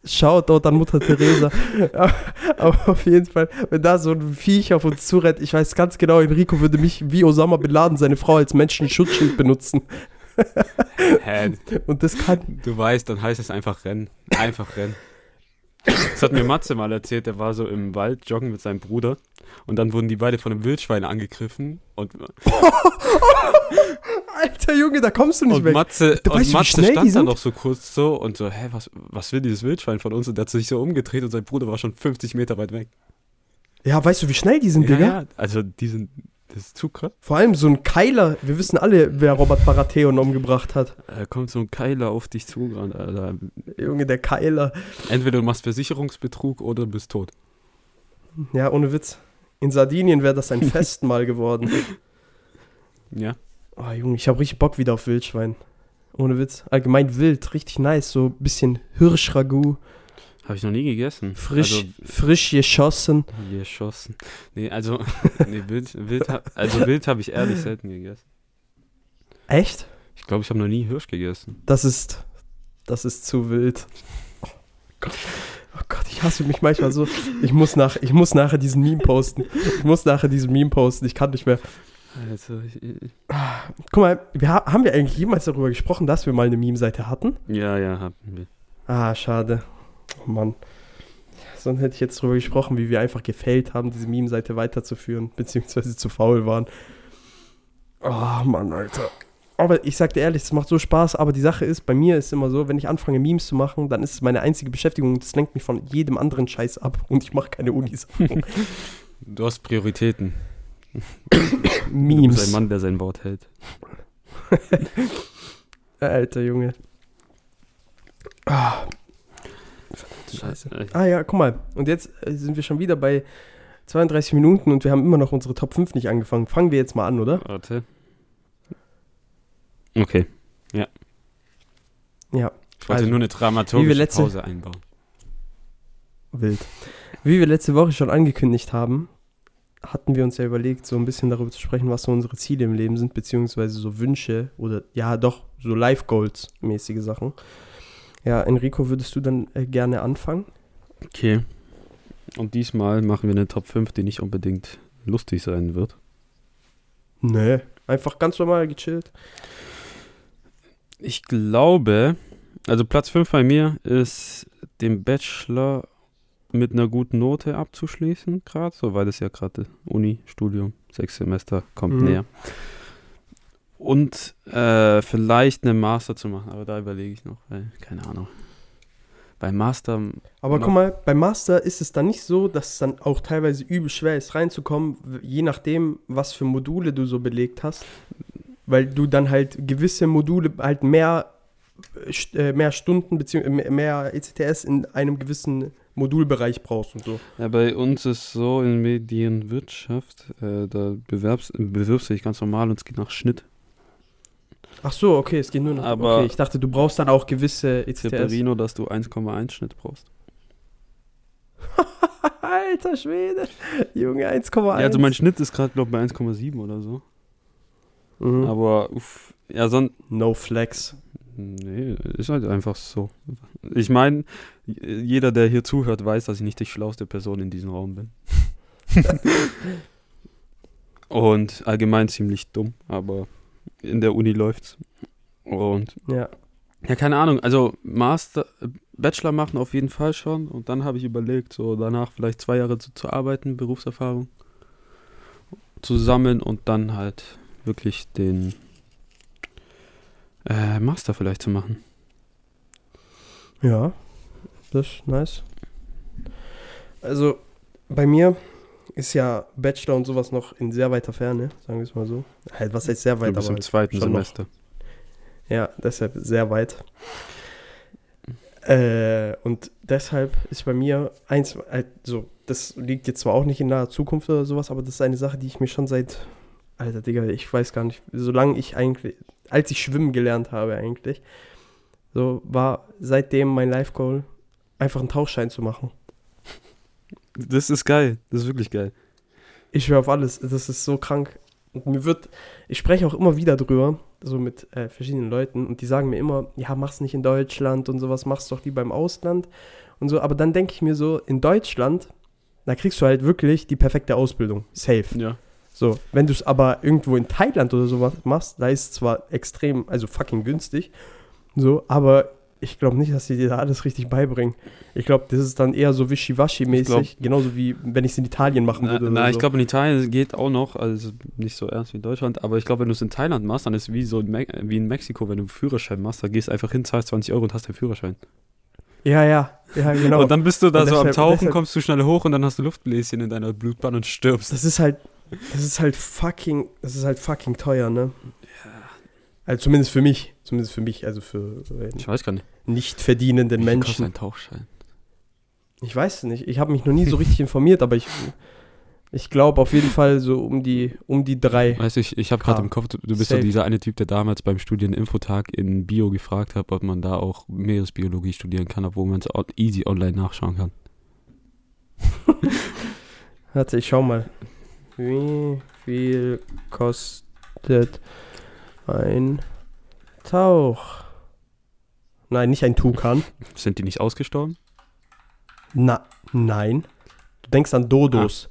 Shoutout an Mutter Teresa. aber, aber auf jeden Fall, wenn da so ein Viech auf uns zurennt, ich weiß ganz genau, Enrico würde mich wie Osama Bin Laden, seine Frau, als Menschenschutzschild benutzen. Hä, Und das kann. du weißt, dann heißt es einfach rennen. Einfach rennen. Das hat mir Matze mal erzählt, der war so im Wald joggen mit seinem Bruder und dann wurden die beide von einem Wildschwein angegriffen und, Alter Junge, da kommst du nicht und weg. Matze, Du weißt, und wie Matze stand da noch so kurz so und so, hä, was, was will dieses Wildschwein von uns? Und der hat sich so umgedreht und sein Bruder war schon 50 Meter weit weg. Ja, weißt du, wie schnell die sind, Ja, Digga? ja, also die sind, das ist zu krass. Vor allem so ein Keiler. Wir wissen alle, wer Robert Baratheon umgebracht hat. Da kommt so ein Keiler auf dich zugerannt, Alter. Junge, der Keiler. Entweder du machst Versicherungsbetrug oder du bist tot. Ja, ohne Witz. In Sardinien wäre das ein Festmahl geworden. Ja. Oh, Junge, ich habe richtig Bock wieder auf Wildschwein. Ohne Witz. Allgemein wild, richtig nice. So ein bisschen Hirschragout, Habe ich noch nie gegessen. frisch, frisch geschossen. Also, geschossen. Nee, also, nee, Wild, Wild, also Wild habe ich ehrlich selten gegessen. Echt? Ich glaube, ich habe noch nie Hirsch gegessen. Das ist, das ist zu wild. Oh Gott. Oh Gott, ich hasse mich manchmal so. Ich muss, nach, ich muss nachher diesen Meme posten. Ich muss nachher diesen Meme posten. Ich kann nicht mehr. Also, ich, ich, Guck mal, wir, ha- haben wir eigentlich jemals darüber gesprochen, dass wir mal eine Meme-Seite hatten? ja, ja, haben wir. Ah, schade. Oh Mann. Sonst hätte ich jetzt darüber gesprochen, wie wir einfach gefailt haben, diese Meme-Seite weiterzuführen, beziehungsweise zu faul waren. Oh Mann, Alter. Aber ich sag dir ehrlich, es macht so Spaß, aber die Sache ist, bei mir ist immer so, wenn ich anfange, Memes zu machen, dann ist es meine einzige Beschäftigung und das lenkt mich von jedem anderen Scheiß ab und ich mache keine Unisachen. Du hast Prioritäten. Du bist ein Memes. Mann, der sein Wort hält. Alter Junge. Ah. Scheiße. Äh, Ah ja, guck mal. Und jetzt äh, sind wir schon wieder bei 32 Minuten und wir haben immer noch unsere Top 5 nicht angefangen. Fangen wir jetzt mal an, oder? Warte. Okay. Ja. Ich wollte Also, nur eine dramaturgische letzte- Pause einbauen. Wild. Wie wir letzte Woche schon angekündigt haben, hatten wir uns ja überlegt, so ein bisschen darüber zu sprechen, was so unsere Ziele im Leben sind, beziehungsweise so Wünsche oder ja doch, so Life Goals mäßige Sachen. Ja, Enrico, würdest du dann äh, gerne anfangen? Okay. Und diesmal machen wir eine Top 5, die nicht unbedingt lustig sein wird. Nee. Einfach ganz normal gechillt. Ich glaube, also Platz 5 bei mir ist den Bachelor mit einer guten Note abzuschließen, gerade, so weil es ja gerade Uni, Studium, sechs Semester kommt Mhm. näher. Und äh, vielleicht eine Master zu machen, aber da überlege ich noch, weil, keine Ahnung. Bei Master, Aber guck mal, beim Master ist es dann nicht so, dass es dann auch teilweise übel schwer ist, reinzukommen, je nachdem, was für Module du so belegt hast. Weil du dann halt gewisse Module halt mehr, äh, äh, mehr Stunden bzw. mehr ECTS in einem gewissen Modulbereich brauchst und so. ja, bei uns ist so in Medienwirtschaft, äh, da bewerbst, bewirbst du dich ganz normal und es geht nach Schnitt. Ach so, okay, es geht nur noch. Aber- okay, ich dachte, du brauchst dann auch gewisse ECTS. Separino, dass du 1,1 Schnitt brauchst. Alter Schwede. Junge, 1,1. Ja, also mein Schnitt ist gerade, glaube ich, bei 1,7 oder so. mhm. Aber, uff, ja, sonst, No Flex. nee, ist halt einfach so. Ich meine, jeder, der hier zuhört, weiß, dass ich nicht die schlauste Person in diesem Raum bin. Und allgemein ziemlich dumm, aber in der Uni läuft's. Und Ja. ja, keine Ahnung, also Master, Bachelor machen auf jeden Fall schon. Und dann habe ich überlegt, so danach vielleicht zwei Jahre zu, zu arbeiten, Berufserfahrung zu sammeln und dann halt wirklich den äh, Master vielleicht zu machen. Ja, das ist nice. Also, bei mir ist ja Bachelor und sowas noch in sehr weiter Ferne, sagen wir es mal so. Halt, was heißt sehr Du weit, bist aber im zweiten schon noch. Semester. Ja, deshalb sehr weit. Äh, und deshalb ist bei mir eins, also das liegt jetzt zwar auch nicht in naher Zukunft oder sowas, aber das ist eine Sache, die ich mir schon seit, Alter Digga, ich weiß gar nicht, solange ich eigentlich, als ich schwimmen gelernt habe eigentlich, so war seitdem mein Life Goal, einfach einen Tauchschein zu machen. Das ist geil. Das ist wirklich geil. Ich schwöre auf alles, das ist so krank. Und mir wird, ich spreche auch immer wieder drüber, so mit äh, verschiedenen Leuten, und die sagen mir immer, ja, mach's nicht in Deutschland und sowas, mach's doch lieber im Ausland und so. Aber dann denke ich mir so, in Deutschland, da kriegst du halt wirklich die perfekte Ausbildung. Safe. Ja. So, wenn du es aber irgendwo in Thailand oder sowas machst, da ist es zwar extrem, also fucking günstig, so, aber ich glaube nicht, dass sie dir da alles richtig beibringen. Ich glaube, das ist dann eher so wischiwaschi-mäßig, genauso wie wenn ich es in Italien machen Na, würde. na ich so. glaube, in Italien geht auch noch, also nicht so ernst wie in Deutschland, aber ich glaube, wenn du es in Thailand machst, dann ist es wie so in Me wie in Mexiko, wenn du einen Führerschein machst, da gehst du einfach hin, zahlst 20 Euro und hast deinen Führerschein. Ja, ja, ja, genau. Und dann bist du da Und so am Tauchen, deshalb- kommst du schnell hoch und dann hast du Luftbläschen in deiner Blutbahn und stirbst. das ist halt, das ist halt fucking, das ist halt fucking teuer, ne? Also zumindest für mich, zumindest für mich, also für äh, Ich weiß gar nicht. nicht verdienenden Wie viel kostet Menschen. ein Tauchschein? Ich weiß es nicht. Ich habe mich noch nie so richtig informiert, aber ich, ich glaube auf jeden Fall so um die, um die drei. Weißt du, ich, ich habe gerade Ah, im Kopf, du, du bist safe. so dieser eine Typ, der damals beim Studieninfotag in Bio gefragt hat, ob man da auch Meeresbiologie studieren kann, obwohl man es easy online nachschauen kann. Warte, ich schau mal. Wie viel kostet ein Tauch? Nein, nicht ein Tukan. Sind die nicht ausgestorben? Na, nein. Du denkst an Dodos.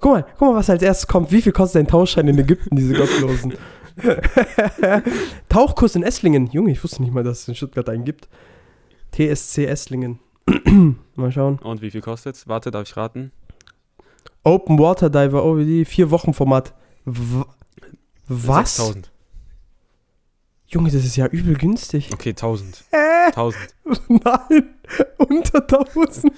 Guck mal, guck mal, was als erstes kommt. Wie viel kostet ein Tauchschein in Ägypten, diese Gottlosen? Tauchkurs in Esslingen. Junge, ich wusste nicht mal, dass es in Stuttgart einen gibt. TSC Esslingen. mal schauen. Und wie viel kostet's? Warte, darf ich raten? Open Water Diver, OVD, vier Wochen Format. W was? 6000. Junge, das ist ja übel günstig. Okay, 1000. Äh, 1000. nein, unter 1000.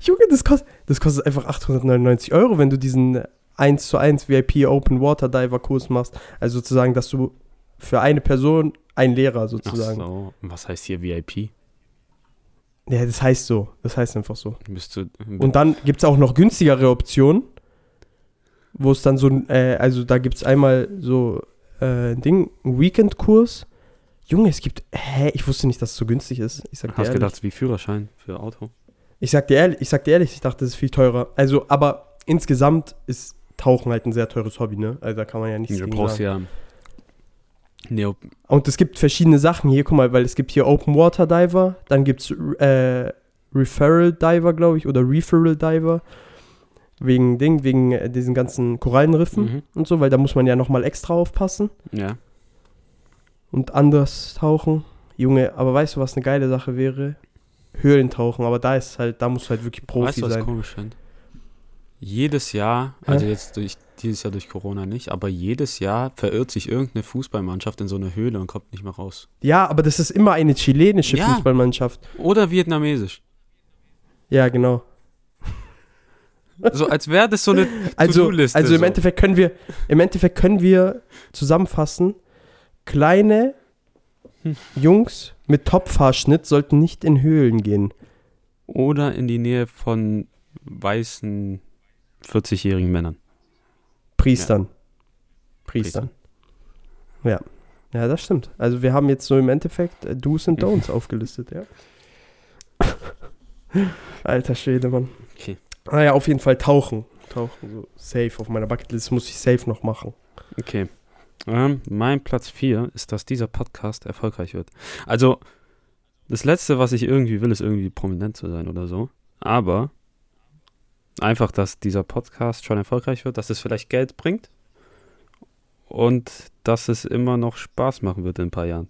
Junge, das kostet, das kostet einfach 899 Euro, wenn du diesen 1 zu 1 VIP Open Water Diver Kurs machst. Also sozusagen, dass du für eine Person einen Lehrer Ach sozusagen. so. Und Was heißt hier VIP? Ja, das heißt so. Das heißt einfach so. Du, Und dann gibt es auch noch günstigere Optionen, wo es dann so, ein, äh, also da gibt es einmal so äh, ein Ding, einen Weekend-Kurs. Junge, es gibt, hä, ich wusste nicht, dass es so günstig ist. Ich sag dir hast ehrlich. gedacht, wie Führerschein für Auto? Ich sag dir ehrlich, ich sag dir ehrlich, ich dachte, das ist viel teurer. Also, aber insgesamt ist Tauchen halt ein sehr teures Hobby, ne? Also da kann man ja nichts Du gegen brauchst sagen. ja Neo Und es gibt verschiedene Sachen hier, guck mal, weil es gibt hier Open Water Diver, dann gibt es äh, Referral Diver, glaube ich, oder Referral Diver. Wegen Ding, wegen äh, diesen ganzen Korallenriffen Mhm. und so, weil da muss man ja nochmal extra aufpassen Ja. und anders tauchen. Junge, aber weißt du, was eine geile Sache wäre? Höhlentauchen, aber da ist halt, da musst du halt wirklich Profi weißt du, was sein. komisch finde? Jedes Jahr, also jetzt durch dieses Jahr durch Corona nicht, aber jedes Jahr verirrt sich irgendeine Fußballmannschaft in so eine Höhle und kommt nicht mehr raus. Ja, aber das ist immer eine chilenische Ja. Fußballmannschaft. Oder vietnamesisch. Ja, genau. So als wäre das so eine Also, To-Do-Liste, also im so. Endeffekt können wir, im Endeffekt können wir zusammenfassen, kleine. Jungs mit Topfhaarschnitt sollten nicht in Höhlen gehen. Oder in die Nähe von weißen 40-jährigen Männern. Priestern. Priestern. Ja. Ja, das stimmt. Also wir haben jetzt so im Endeffekt äh, Do's und Don'ts aufgelistet, ja. Alter Schwede, Mann. Okay. Naja, auf jeden Fall tauchen. Tauchen, so safe auf meiner Bucketlist muss ich safe noch machen. Okay. Ähm, mein Platz 4 ist, dass dieser Podcast erfolgreich wird. Also, das Letzte, was ich irgendwie will, ist irgendwie prominent zu sein oder so. Aber einfach, dass dieser Podcast schon erfolgreich wird, dass es vielleicht Geld bringt und dass es immer noch Spaß machen wird in ein paar Jahren.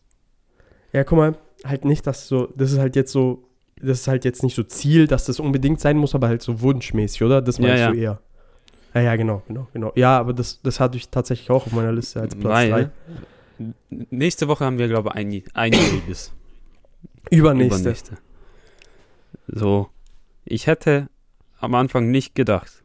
Ja, guck mal, halt nicht, dass so, das ist halt jetzt so, das ist halt jetzt nicht so Ziel, dass das unbedingt sein muss, aber halt so wunschmäßig, oder? Das Ja, meinst ja. du eher. Ja, ja, genau, genau, genau. Ja, aber das, das hatte ich tatsächlich auch auf meiner Liste als Platz Weil 3. nächste Woche haben wir, glaube ich, ein, einjähriges. Übernächste. Übernächste. So, ich hätte am Anfang nicht gedacht,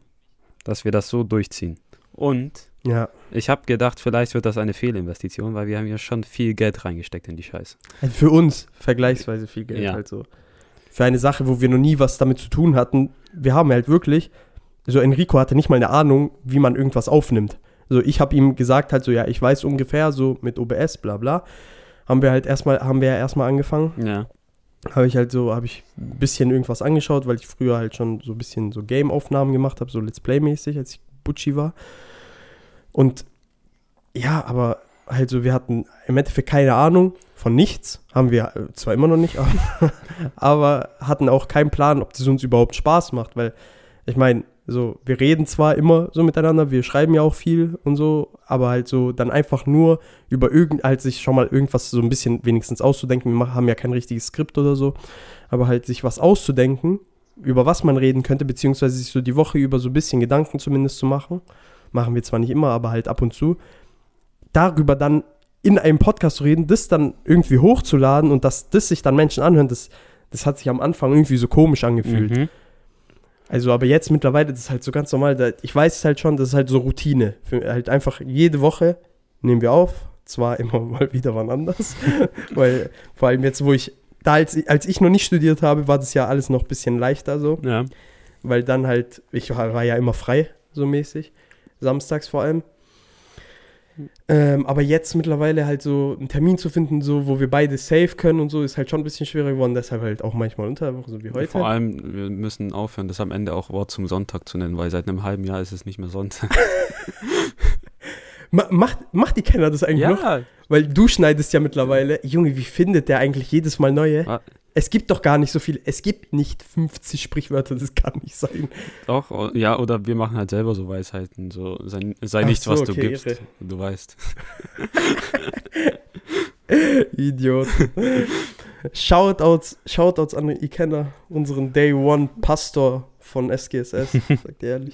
dass wir das so durchziehen. Und Ja. ich habe gedacht, vielleicht wird das eine Fehlinvestition, weil wir haben ja schon viel Geld reingesteckt in die Scheiße. Also für uns vergleichsweise viel Geld Ja. halt so. Für eine Sache, wo wir noch nie was damit zu tun hatten. Wir haben halt wirklich, so Enrico hatte nicht mal eine Ahnung, wie man irgendwas aufnimmt. So, ich habe ihm gesagt halt so, ja, ich weiß ungefähr so mit OBS, bla bla. Haben wir halt erstmal, haben wir ja erstmal angefangen. Ja. Habe ich halt so, habe ich ein bisschen irgendwas angeschaut, weil ich früher halt schon so ein bisschen so Game-Aufnahmen gemacht habe, so Let's Play-mäßig, als ich Butchi war. Und ja, aber halt so, wir hatten im Endeffekt keine Ahnung von nichts. Haben wir äh, zwar immer noch nicht, aber, aber hatten auch keinen Plan, ob das uns überhaupt Spaß macht, weil ich meine, so, wir reden zwar immer so miteinander, wir schreiben ja auch viel und so, aber halt so dann einfach nur über irgend, halt sich schon mal irgendwas so ein bisschen wenigstens auszudenken. Wir haben ja kein richtiges Skript oder so, aber halt sich was auszudenken, über was man reden könnte, beziehungsweise sich so die Woche über so ein bisschen Gedanken zumindest zu machen. Machen wir zwar nicht immer, aber halt ab und zu. Darüber dann in einem Podcast zu reden, das dann irgendwie hochzuladen und dass das sich dann Menschen anhören, das, das hat sich am Anfang irgendwie so komisch angefühlt. Mhm. Also, aber jetzt mittlerweile, das ist halt so ganz normal. Ich weiß es halt schon, das ist halt so Routine. Für, halt einfach jede Woche nehmen wir auf. Zwar immer mal wieder wann anders. weil vor allem jetzt, wo ich, da als, als ich noch nicht studiert habe, war das ja alles noch ein bisschen leichter so. Ja. Weil dann halt, ich war, war ja immer frei, so mäßig. Samstags vor allem. Ähm, aber jetzt mittlerweile halt so einen Termin zu finden, so, wo wir beide safe können und so, ist halt schon ein bisschen schwieriger geworden. Deshalb halt auch manchmal unter der Woche, so wie heute. Vor allem, wir müssen aufhören, das am Ende auch Wort zum Sonntag zu nennen, weil seit einem halben Jahr ist es nicht mehr Sonntag. Ma macht, macht die Kenner das eigentlich noch? ja, Weil du schneidest ja mittlerweile. Junge, wie findet der eigentlich jedes Mal neue? Es gibt doch gar nicht so viele. Es gibt nicht 50 Sprichwörter, das kann nicht sein. doch. o- Ja, oder wir machen halt selber so Weisheiten. So, sei, sei nichts, so, was du okay, gibst. irre. Du weißt. Idiot. Shoutouts, Shoutouts an den Ikenner, unseren Day One Pastor von SGSS. sagt ehrlich.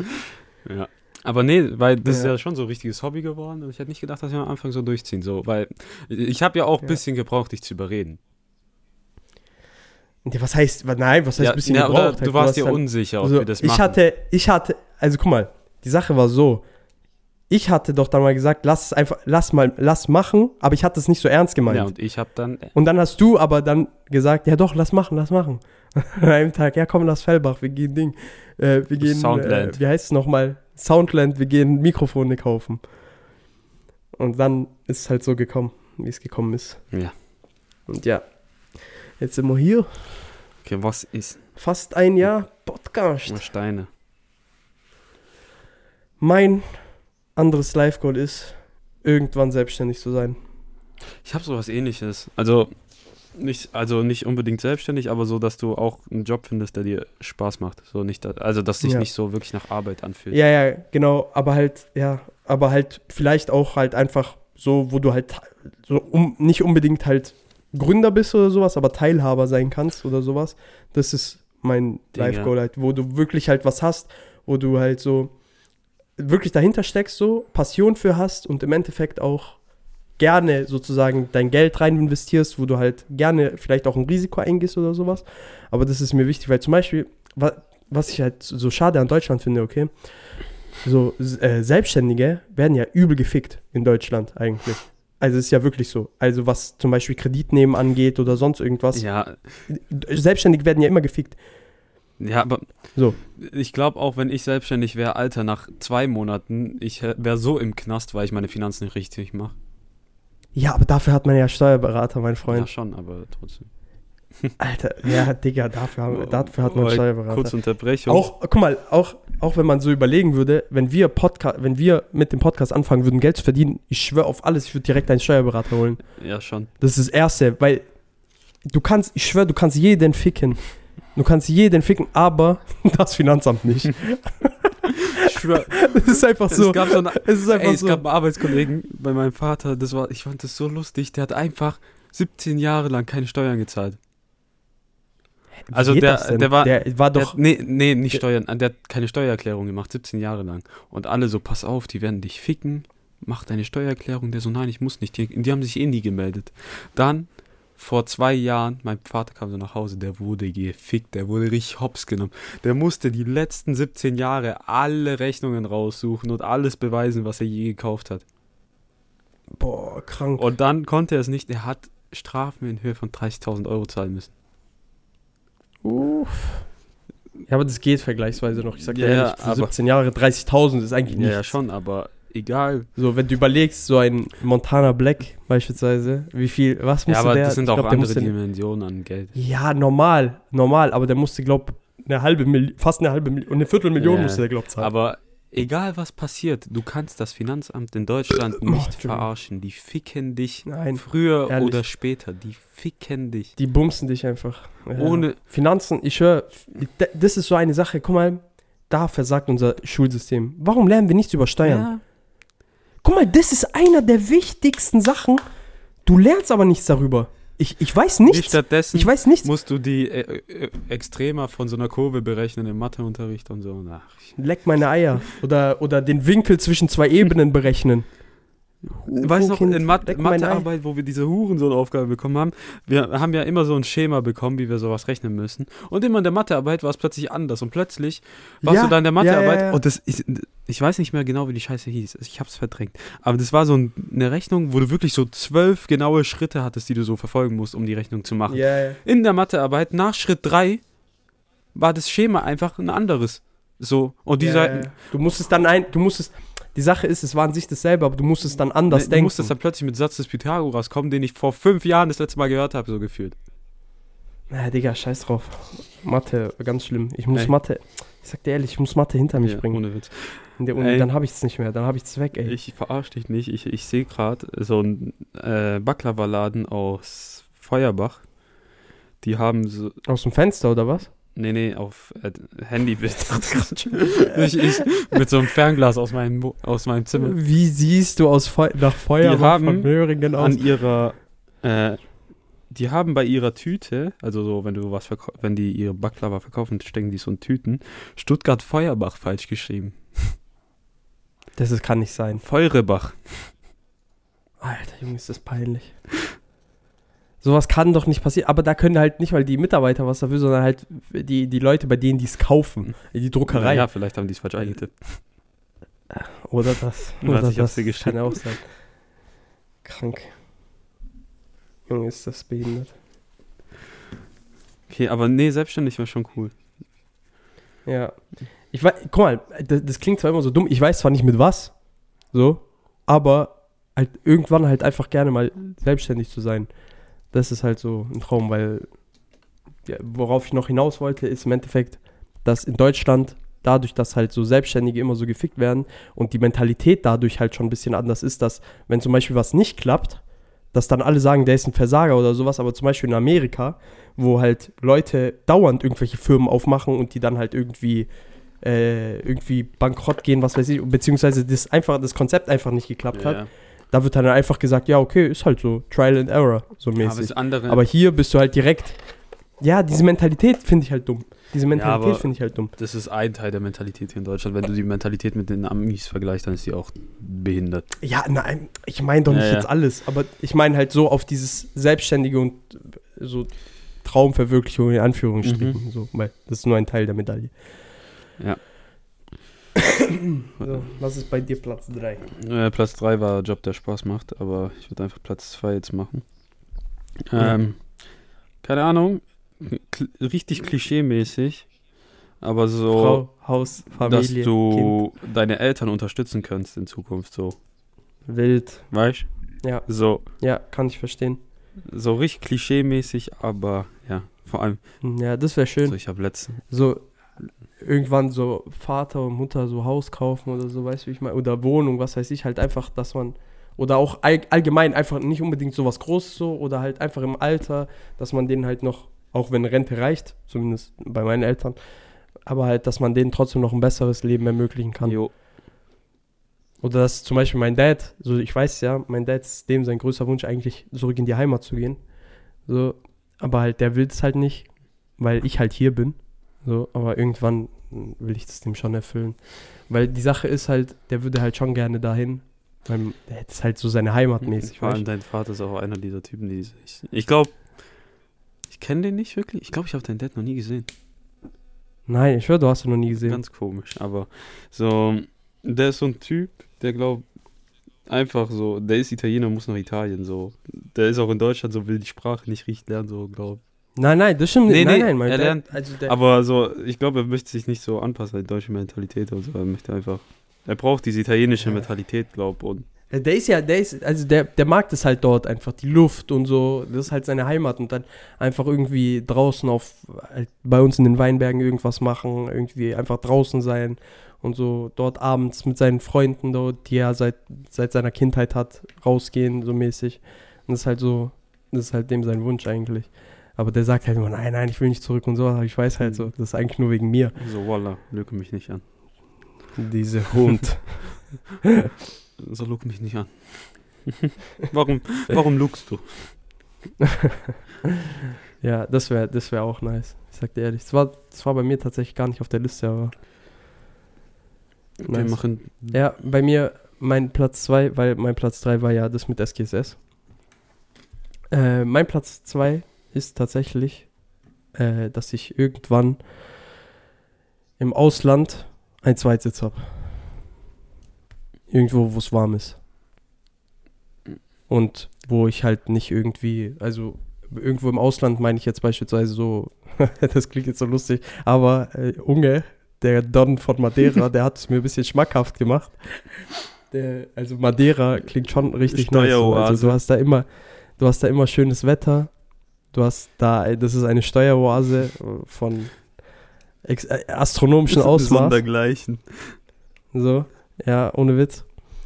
Ja. Aber nee, weil das ist Ja. ja schon so ein richtiges Hobby geworden ich hätte nicht gedacht, dass wir am Anfang so durchziehen. So, weil ich habe ja auch ein Ja. bisschen gebraucht, dich zu überreden. Was heißt, nein, was heißt ja, ein bisschen ja, gebraucht? Halt, du warst dir unsicher, ob Also, wir das machen. ich hatte, ich hatte, also guck mal, die Sache war so. Ich hatte doch dann mal gesagt, lass es einfach, lass mal, lass machen, aber ich hatte es nicht so ernst gemeint. ja, und ich habe dann, Und dann hast du aber dann gesagt, ja doch, lass machen, lass machen. An einem Tag, ja komm, lass Fellbach, wir gehen Ding. Äh, wir gehen, Soundland. Äh, wie heißt es nochmal? Soundland, wir gehen Mikrofone kaufen. Und dann ist es halt so gekommen, wie es gekommen ist. ja. Und ja, jetzt sind wir hier. Okay, was ist Fast ein Jahr Podcast. Steine? Mein anderes Live-Goal ist, irgendwann selbstständig zu sein. Ich habe sowas ähnliches. Also nicht, also nicht unbedingt selbstständig, aber so, dass du auch einen Job findest, der dir Spaß macht. So nicht, also dass sich Ja. nicht so wirklich nach Arbeit anfühlt. Ja, ja, genau, aber halt, ja, aber halt vielleicht auch halt einfach so, wo du halt so um, nicht unbedingt halt Gründer bist oder sowas, aber Teilhaber sein kannst oder sowas. Das ist mein Life. Goal halt, wo du wirklich halt was hast, wo du halt so wirklich dahinter steckst, so Passion für hast und im Endeffekt auch gerne sozusagen dein Geld rein investierst, wo du halt gerne vielleicht auch ein Risiko eingehst oder sowas. Aber das ist mir wichtig, weil zum Beispiel, wa was ich halt so schade an Deutschland finde, okay, so äh, Selbstständige werden ja übel gefickt in Deutschland eigentlich. Also es ist ja wirklich so. Also was zum Beispiel Kreditnehmen angeht oder sonst irgendwas. Ja, Selbstständige werden ja immer gefickt. ja, aber So. ich glaube auch, wenn ich selbstständig wäre, Alter, nach zwei Monaten, ich wäre so im Knast, weil ich meine Finanzen nicht richtig mache. Ja, aber dafür hat man ja Steuerberater, mein Ja, Freund. schon, aber trotzdem. Alter, ja, Digga, dafür, haben, dafür hat man Oh, Steuerberater. Kurze Unterbrechung. Auch, guck mal, auch, auch wenn man so überlegen würde, wenn wir Podcast, wenn wir mit dem Podcast anfangen würden, Geld zu verdienen, ich schwöre auf alles, ich würde direkt einen Steuerberater holen. Ja, schon. Das ist das Erste, weil du kannst, ich schwöre, du kannst jeden ficken. Du kannst jeden ficken, aber das Finanzamt nicht. Ich schwör, Das ist einfach so. es gab so einen, Es ist einfach ey, es so. gab einen Arbeitskollegen bei meinem Vater, das war, ich fand das so lustig, der hat einfach 17 Jahre lang keine Steuern gezahlt. Also der, der war, Der war der, doch. nee, nee, nicht der- Steuern, der hat keine Steuererklärung gemacht, 17 Jahre lang. Und alle so, pass auf, die werden dich ficken, mach deine Steuererklärung. Der so, nein, ich muss nicht. Die, die haben sich eh nie gemeldet. Dann, vor zwei Jahren, mein Vater kam so nach Hause, der wurde gefickt, der wurde richtig hops genommen. Der musste die letzten 17 Jahre alle Rechnungen raussuchen und alles beweisen, was er je gekauft hat. Boah, krank. Und dann konnte er es nicht, er hat Strafen in Höhe von 30.000 Euro zahlen müssen. Uff. Ja, aber das geht vergleichsweise noch. Ich sag dir Ja, ehrlich, für aber- 17 Jahre 30.000 ist eigentlich Ja, nichts. ja, schon, aber egal. So, wenn du überlegst, so ein Montana Black beispielsweise, wie viel, was musste Ja, aber der? das sind auch glaub, der andere Dimensionen an Geld. Ja, normal, normal, aber der musste, glaub, eine halbe Million, fast eine halbe Million, eine Viertelmillion Ja, musste der, glaub, zahlen. Aber egal was passiert, du kannst das Finanzamt in Deutschland Oh, nicht Entschuldigung. verarschen. Die ficken dich Nein, früher ehrlich. oder später. Die ficken dich. die bumsen dich einfach. Ja. Ohne. Finanzen, ich höre, das ist so eine Sache, guck mal, da versagt unser Schulsystem. Warum lernen wir nichts über Steuern? Ja, Guck mal, das ist einer der wichtigsten Sachen. Du lernst aber nichts darüber. Ich, ich weiß nichts. stattdessen Ich weiß nichts. musst du die äh, äh, Extremer von so einer Kurve berechnen im Matheunterricht und so. Ach, Leck meine Eier. Oder, oder den Winkel zwischen zwei Ebenen berechnen. Weißt du noch, in Mat. Mathearbeit, wo wir diese Hurensohn-Aufgabe bekommen haben, wir haben ja immer so ein Schema bekommen, wie wir sowas rechnen müssen. Und immer in der Mathearbeit war es plötzlich anders. Und plötzlich warst Ja, du da in der ja, ja, Mathearbeit ja. und das, ich, ich weiß nicht mehr genau, wie die Scheiße hieß. Ich hab's verdrängt. Aber das war so ein, eine Rechnung, wo du wirklich so zwölf genaue Schritte hattest, die du so verfolgen musst, um die Rechnung zu machen. In der Mathearbeit, nach Schritt drei war das Schema einfach ein anderes. So. Und die Seiten. Du musstest dann ein, du musstest, die Sache ist, es war an sich dasselbe, aber du musstest dann anders du denken. musstest dann plötzlich mit Satz des Pythagoras kommen, den ich vor fünf Jahren das letzte Mal gehört habe, so gefühlt. Na, Digga, scheiß drauf. Mathe, ganz schlimm. Ich muss Ey. Mathe, ich sag dir ehrlich, ich muss Mathe hinter mich Ja, bringen. ohne Witz. In der Uni, Ey. dann habe ich es nicht mehr, dann habe ich es weg, ey. Ich verarsche dich nicht. Ich, ich sehe gerade so einen äh, Baklava-Laden aus Feuerbach. Die haben so. Aus dem Fenster oder was? Nee, nee, auf äh, Handybild. ich, ich, mit so einem Fernglas aus meinem, aus meinem Zimmer. Wie siehst du aus Feu nach Feuer von Möhringen aus? An ihrer. Äh, die haben bei ihrer Tüte, also so, wenn du was wenn die ihre Baklava verkaufen, stecken die so in Tüten, Stuttgart Feuerbach falsch geschrieben. Das ist, kann nicht sein. Feurebach. Alter, Junge, ist das peinlich. Sowas kann doch nicht passieren. Aber da können halt nicht mal die Mitarbeiter was dafür, sondern halt die, die Leute, bei denen die es kaufen. Die Druckerei. Ja, vielleicht haben die es falsch eingetippt. Oder das. Oder das dir kann ja auch sein. Krank. Junge, ist das behindert. Okay, aber nee, selbstständig war schon cool. Ja. Ich weiß, guck mal, das, das klingt zwar immer so dumm, ich weiß zwar nicht mit was, so, aber halt irgendwann halt einfach gerne mal selbstständig zu sein. Das ist halt so ein Traum, weil ja, worauf ich noch hinaus wollte, ist im Endeffekt, dass in Deutschland dadurch, dass halt so Selbstständige immer so gefickt werden und die Mentalität dadurch halt schon ein bisschen anders ist, dass wenn zum Beispiel was nicht klappt, dass dann alle sagen, der ist ein Versager oder sowas, aber zum Beispiel in Amerika, wo halt Leute dauernd irgendwelche Firmen aufmachen und die dann halt irgendwie äh, irgendwie bankrott gehen, was weiß ich, beziehungsweise das einfach das Konzept einfach nicht geklappt hat. Ja, Da wird dann einfach gesagt, ja okay, ist halt so Trial and Error so aber mäßig. das andere. Aber hier bist du halt direkt. Ja, diese Mentalität finde ich halt dumm. Diese Mentalität aber- finde ich halt dumm. das ist ein Teil der Mentalität hier in Deutschland. Wenn du die Mentalität mit den Amis vergleichst, dann ist die auch behindert. Ja, nein, ich meine doch nicht Ja, ja. jetzt alles, aber ich meine halt so auf dieses Selbstständige und so Traumverwirklichung in Anführungsstrichen, so, weil das ist nur ein Teil der Medaille. Ja. So, was ist bei dir Platz 3? Äh, Platz 3 war Job, der Spaß macht, aber ich würde einfach Platz 2 jetzt machen. Ja. Ähm, keine Ahnung, kl richtig klischee-mäßig, aber so, Frau, Haus, dass Familie, du deine Eltern unterstützen kannst in Zukunft, so, Kind, wild. weißt Ja, So, ja, kann ich verstehen. so richtig klischee-mäßig, aber ja, vor allem, Hm, Ja, das wäre schön. so ich habe letzten, So irgendwann so Vater und Mutter so Haus kaufen oder so, weißt du, wie ich meine? Oder Wohnung, was weiß ich, halt einfach, dass man. Oder auch all, allgemein einfach nicht unbedingt so was Großes so oder halt einfach im Alter, dass man denen halt noch auch wenn Rente reicht, zumindest bei meinen Eltern, aber halt, dass man denen trotzdem noch ein besseres Leben ermöglichen kann. Jo. Oder dass zum Beispiel mein Dad, so ich weiß ja, mein Dad ist dem sein größter Wunsch eigentlich zurück in die Heimat zu gehen. So, aber halt der will es halt nicht, weil ich halt hier bin. So, aber irgendwann will ich das dem schon erfüllen. Weil die Sache ist halt, der würde halt schon gerne dahin. Weil das ist halt so seine Heimat mäßig. Vor allem weißt dein Vater ist auch einer dieser Typen, die ich. Ich glaube, ich kenne den nicht wirklich. Ich glaube, ich habe deinen Dad noch nie gesehen. Nein, ich höre, du hast ihn noch nie gesehen. Ganz komisch. Aber so, der ist so ein Typ, der glaubt einfach so, der ist Italiener, muss nach Italien. So, der ist auch in Deutschland, so will die Sprache nicht richtig lernen, so glaub. Nein, nein, das stimmt Nee, nicht. Nein, nee, nein, mein er lernt- also Aber so, ich glaube, er möchte sich nicht so anpassen an die deutsche Mentalität und so. Er möchte einfach. Er braucht diese italienische Ja. Mentalität, glaub und Ja, Der ist ja, der ist, also der, der mag das halt dort einfach, die Luft und so, das ist halt seine Heimat und dann einfach irgendwie draußen auf, halt bei uns in den Weinbergen irgendwas machen, irgendwie einfach draußen sein und so dort abends mit seinen Freunden dort, die er seit, seit seiner Kindheit hat, rausgehen, so mäßig. Und das ist halt so, das ist halt dem sein Wunsch eigentlich. Aber der sagt halt immer, nein, nein, ich will nicht zurück und so, aber ich weiß halt so, das ist eigentlich nur wegen mir. so, voila, lüge mich nicht an. Diese Hund. So, lüg mich nicht an. warum, warum lugst du? Ja, das wäre das wär auch nice. Ich sag dir ehrlich. Das war, das war bei mir tatsächlich gar nicht auf der Liste, aber. Wir Nice. machen. Ja, bei mir mein Platz 2, weil mein Platz 3 war ja das mit SGSS. Äh, mein Platz 2 ist tatsächlich, äh, dass ich irgendwann im Ausland einen Zweitsitz habe. Irgendwo, wo es warm ist. Und wo ich halt nicht irgendwie, also irgendwo im Ausland meine ich jetzt beispielsweise so, das klingt jetzt so lustig, aber äh, Unge, der Don von Madeira, der hat es mir ein bisschen schmackhaft gemacht. Der, also Madeira klingt schon richtig nice. so. Also du hast da immer, du hast da immer schönes Wetter. Du hast da, das ist eine Steueroase von äh, astronomischem Ausmaß. Sondergleichen. So, ja, ohne Witz.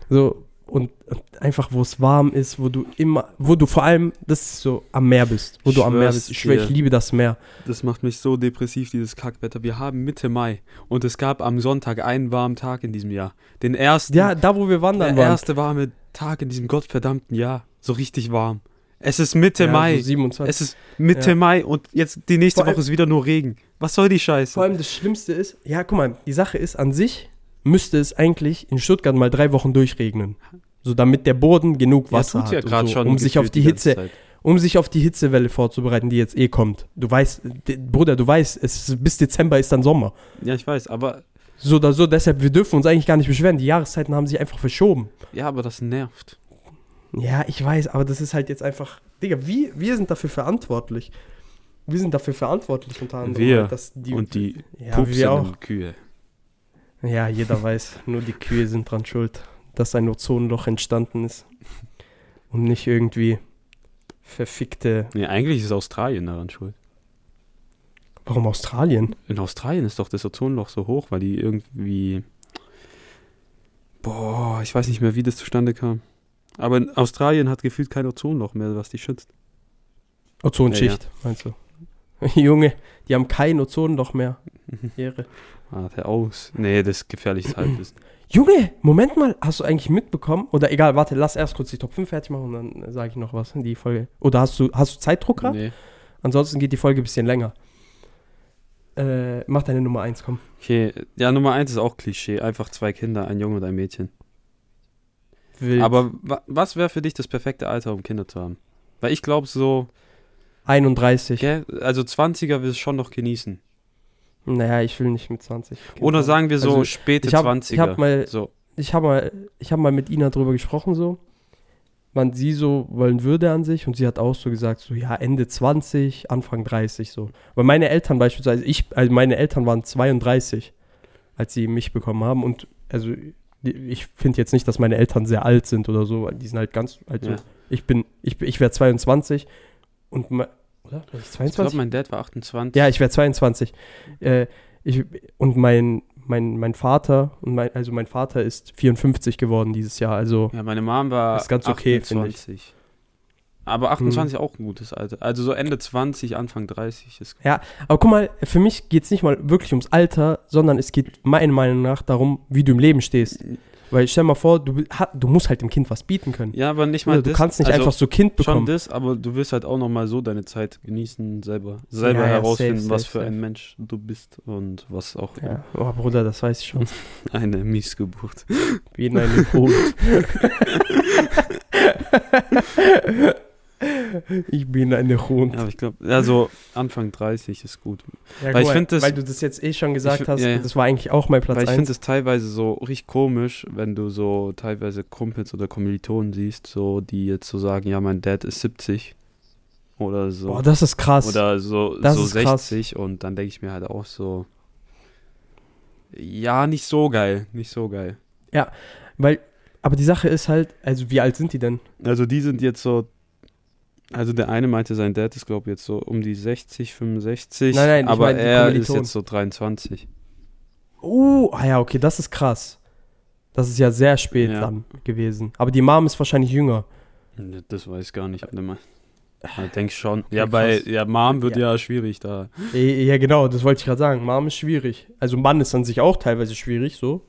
So, und, und einfach, wo es warm ist, wo du immer, wo du vor allem, das ist so am Meer bist, wo Ich du am Meer bist. Ich schwöre, ich liebe das Meer. Das macht mich so depressiv, dieses Kackwetter. Wir haben Mitte Mai und es gab am Sonntag einen warmen Tag in diesem Jahr. Den ersten, Ja, da, wo wir wandern der waren. erste warme Tag in diesem gottverdammten Jahr. So richtig warm. Es ist Mitte ja, Mai. So 27. es ist Mitte Ja. Mai und jetzt die nächste allem- Woche ist wieder nur Regen. Was soll die Scheiße? Vor allem das Schlimmste ist, ja, guck mal, die Sache ist, an sich müsste es eigentlich in Stuttgart mal drei Wochen durchregnen. So damit der Boden genug Wasser ja, hat, so, schon. um sich auf die ganze Hitze, Zeit. um sich auf die Hitzewelle vorzubereiten, die jetzt eh kommt. Du weißt, Bruder, du weißt, es bis Dezember ist dann Sommer. Ja, ich weiß, aber So oder so, deshalb, wir dürfen uns eigentlich gar nicht beschweren. Die Jahreszeiten haben sich einfach verschoben. ja, aber das nervt. Ja, ich weiß, aber das ist halt jetzt einfach, Digga, wir, wir sind dafür verantwortlich. Wir sind dafür verantwortlich unter anderem. Wir halt, dass die, und die ja, auch. pupsenden Kühe. Ja, jeder weiß, nur die Kühe sind dran schuld, dass ein Ozonloch entstanden ist. Und nicht irgendwie verfickte. Nee, eigentlich ist Australien daran schuld. Warum Australien? In Australien ist doch das Ozonloch so hoch, weil die irgendwie. Boah, ich weiß nicht mehr, wie das zustande kam. Aber in Australien hat gefühlt kein Ozonloch mehr, was die schützt. Ozonschicht, meinst du? Junge, die haben kein Ozonloch mehr. Ehre. Ah, der aus. Nee, das ist gefährliches Halbwissen. Junge, Moment mal, hast du eigentlich mitbekommen? Oder egal, warte, lass erst kurz die Top 5 fertig machen und dann sage ich noch was in die Folge. Oder hast du, hast du Zeitdruck gerade? Nee. Ansonsten geht die Folge ein bisschen länger. Äh, mach deine Nummer 1, komm. Okay, ja, Nummer eins ist auch Klischee. Einfach zwei Kinder, ein Junge und ein Mädchen. Wild. Aber wa was wäre für dich das perfekte Alter, um Kinder zu haben? Weil ich glaube so, 31. gell, also 20er will es schon noch genießen. Naja, ich will nicht mit 20. Kind Oder sagen wir so Also, späte ich hab- 20er. ich hab mal- so. ich habe mal, ich habe mal mit Ina drüber gesprochen, so, wann sie so wollen würde an sich und sie hat auch so gesagt, so ja, Ende 20, Anfang 30 so. Weil meine Eltern beispielsweise, ich, also meine Eltern waren 32, als sie mich bekommen haben und also ich finde jetzt nicht, dass meine Eltern sehr alt sind oder so, die sind halt ganz, also Ja. ich bin, ich, ich wäre 22 und, oder? War ich Ich 22? glaube, mein Dad war 28. Ja, ich wäre 22. Äh, ich, und mein, mein, mein Vater, und mein, also mein Vater ist 54 geworden dieses Jahr. Also Ja, meine Mom war Ist ganz okay, finde ich. 28. Aber 28 auch ein gutes Alter. Also so Ende 20, Anfang 30 ist. Ja, aber guck mal, für mich geht es nicht mal wirklich ums Alter, sondern es geht meiner Meinung nach darum, wie du im Leben stehst. Weil stell mal vor, du, du musst halt dem Kind was bieten können. Ja, aber nicht mal Also, du das. kannst nicht also einfach so Kind Schon bekommen. das, aber du wirst halt auch noch mal so deine Zeit genießen, selber, selber Ja, ja, herausfinden, safe, was safe, für safe. ein Mensch du bist und was auch Ja, oh Bruder, das weiß ich schon. eine Missgeburt. Wie in einem Boot. ich bin eine Hund. Ja, aber ich glaube, also Anfang 30 ist gut. Ja, Weil ich mal, das- weil du das jetzt eh schon gesagt Ich- hast, ja, ja. das war eigentlich auch mein Platz Weil ich finde 1. es teilweise so richtig komisch, wenn du so teilweise Kumpels oder Kommilitonen siehst, so die jetzt so sagen, ja, mein Dad ist 70 oder so. Boah, das ist krass. oder so, Das so ist krass. 60 und dann denke ich mir halt auch so, ja, nicht so geil, nicht so geil. Weil, aber die Sache ist halt, also wie alt sind die denn? Also die sind jetzt so, also der eine meinte, sein Dad ist glaube ich jetzt so um die 60, 65, Nein, nein, ich aber meine die er ist jetzt so 23. Uh, ah ja, okay, das ist krass. Das ist ja sehr spät Ja. dann gewesen. Aber die Mom ist wahrscheinlich jünger. Ne, Das weiß ich gar nicht. Warte mal. Ich denke schon. Ja, Okay, bei krass. ja, Mom wird Ja. ja, schwierig da. Ja, genau, das wollte ich gerade sagen. Mom ist schwierig. Also Mann ist an sich auch teilweise schwierig, so.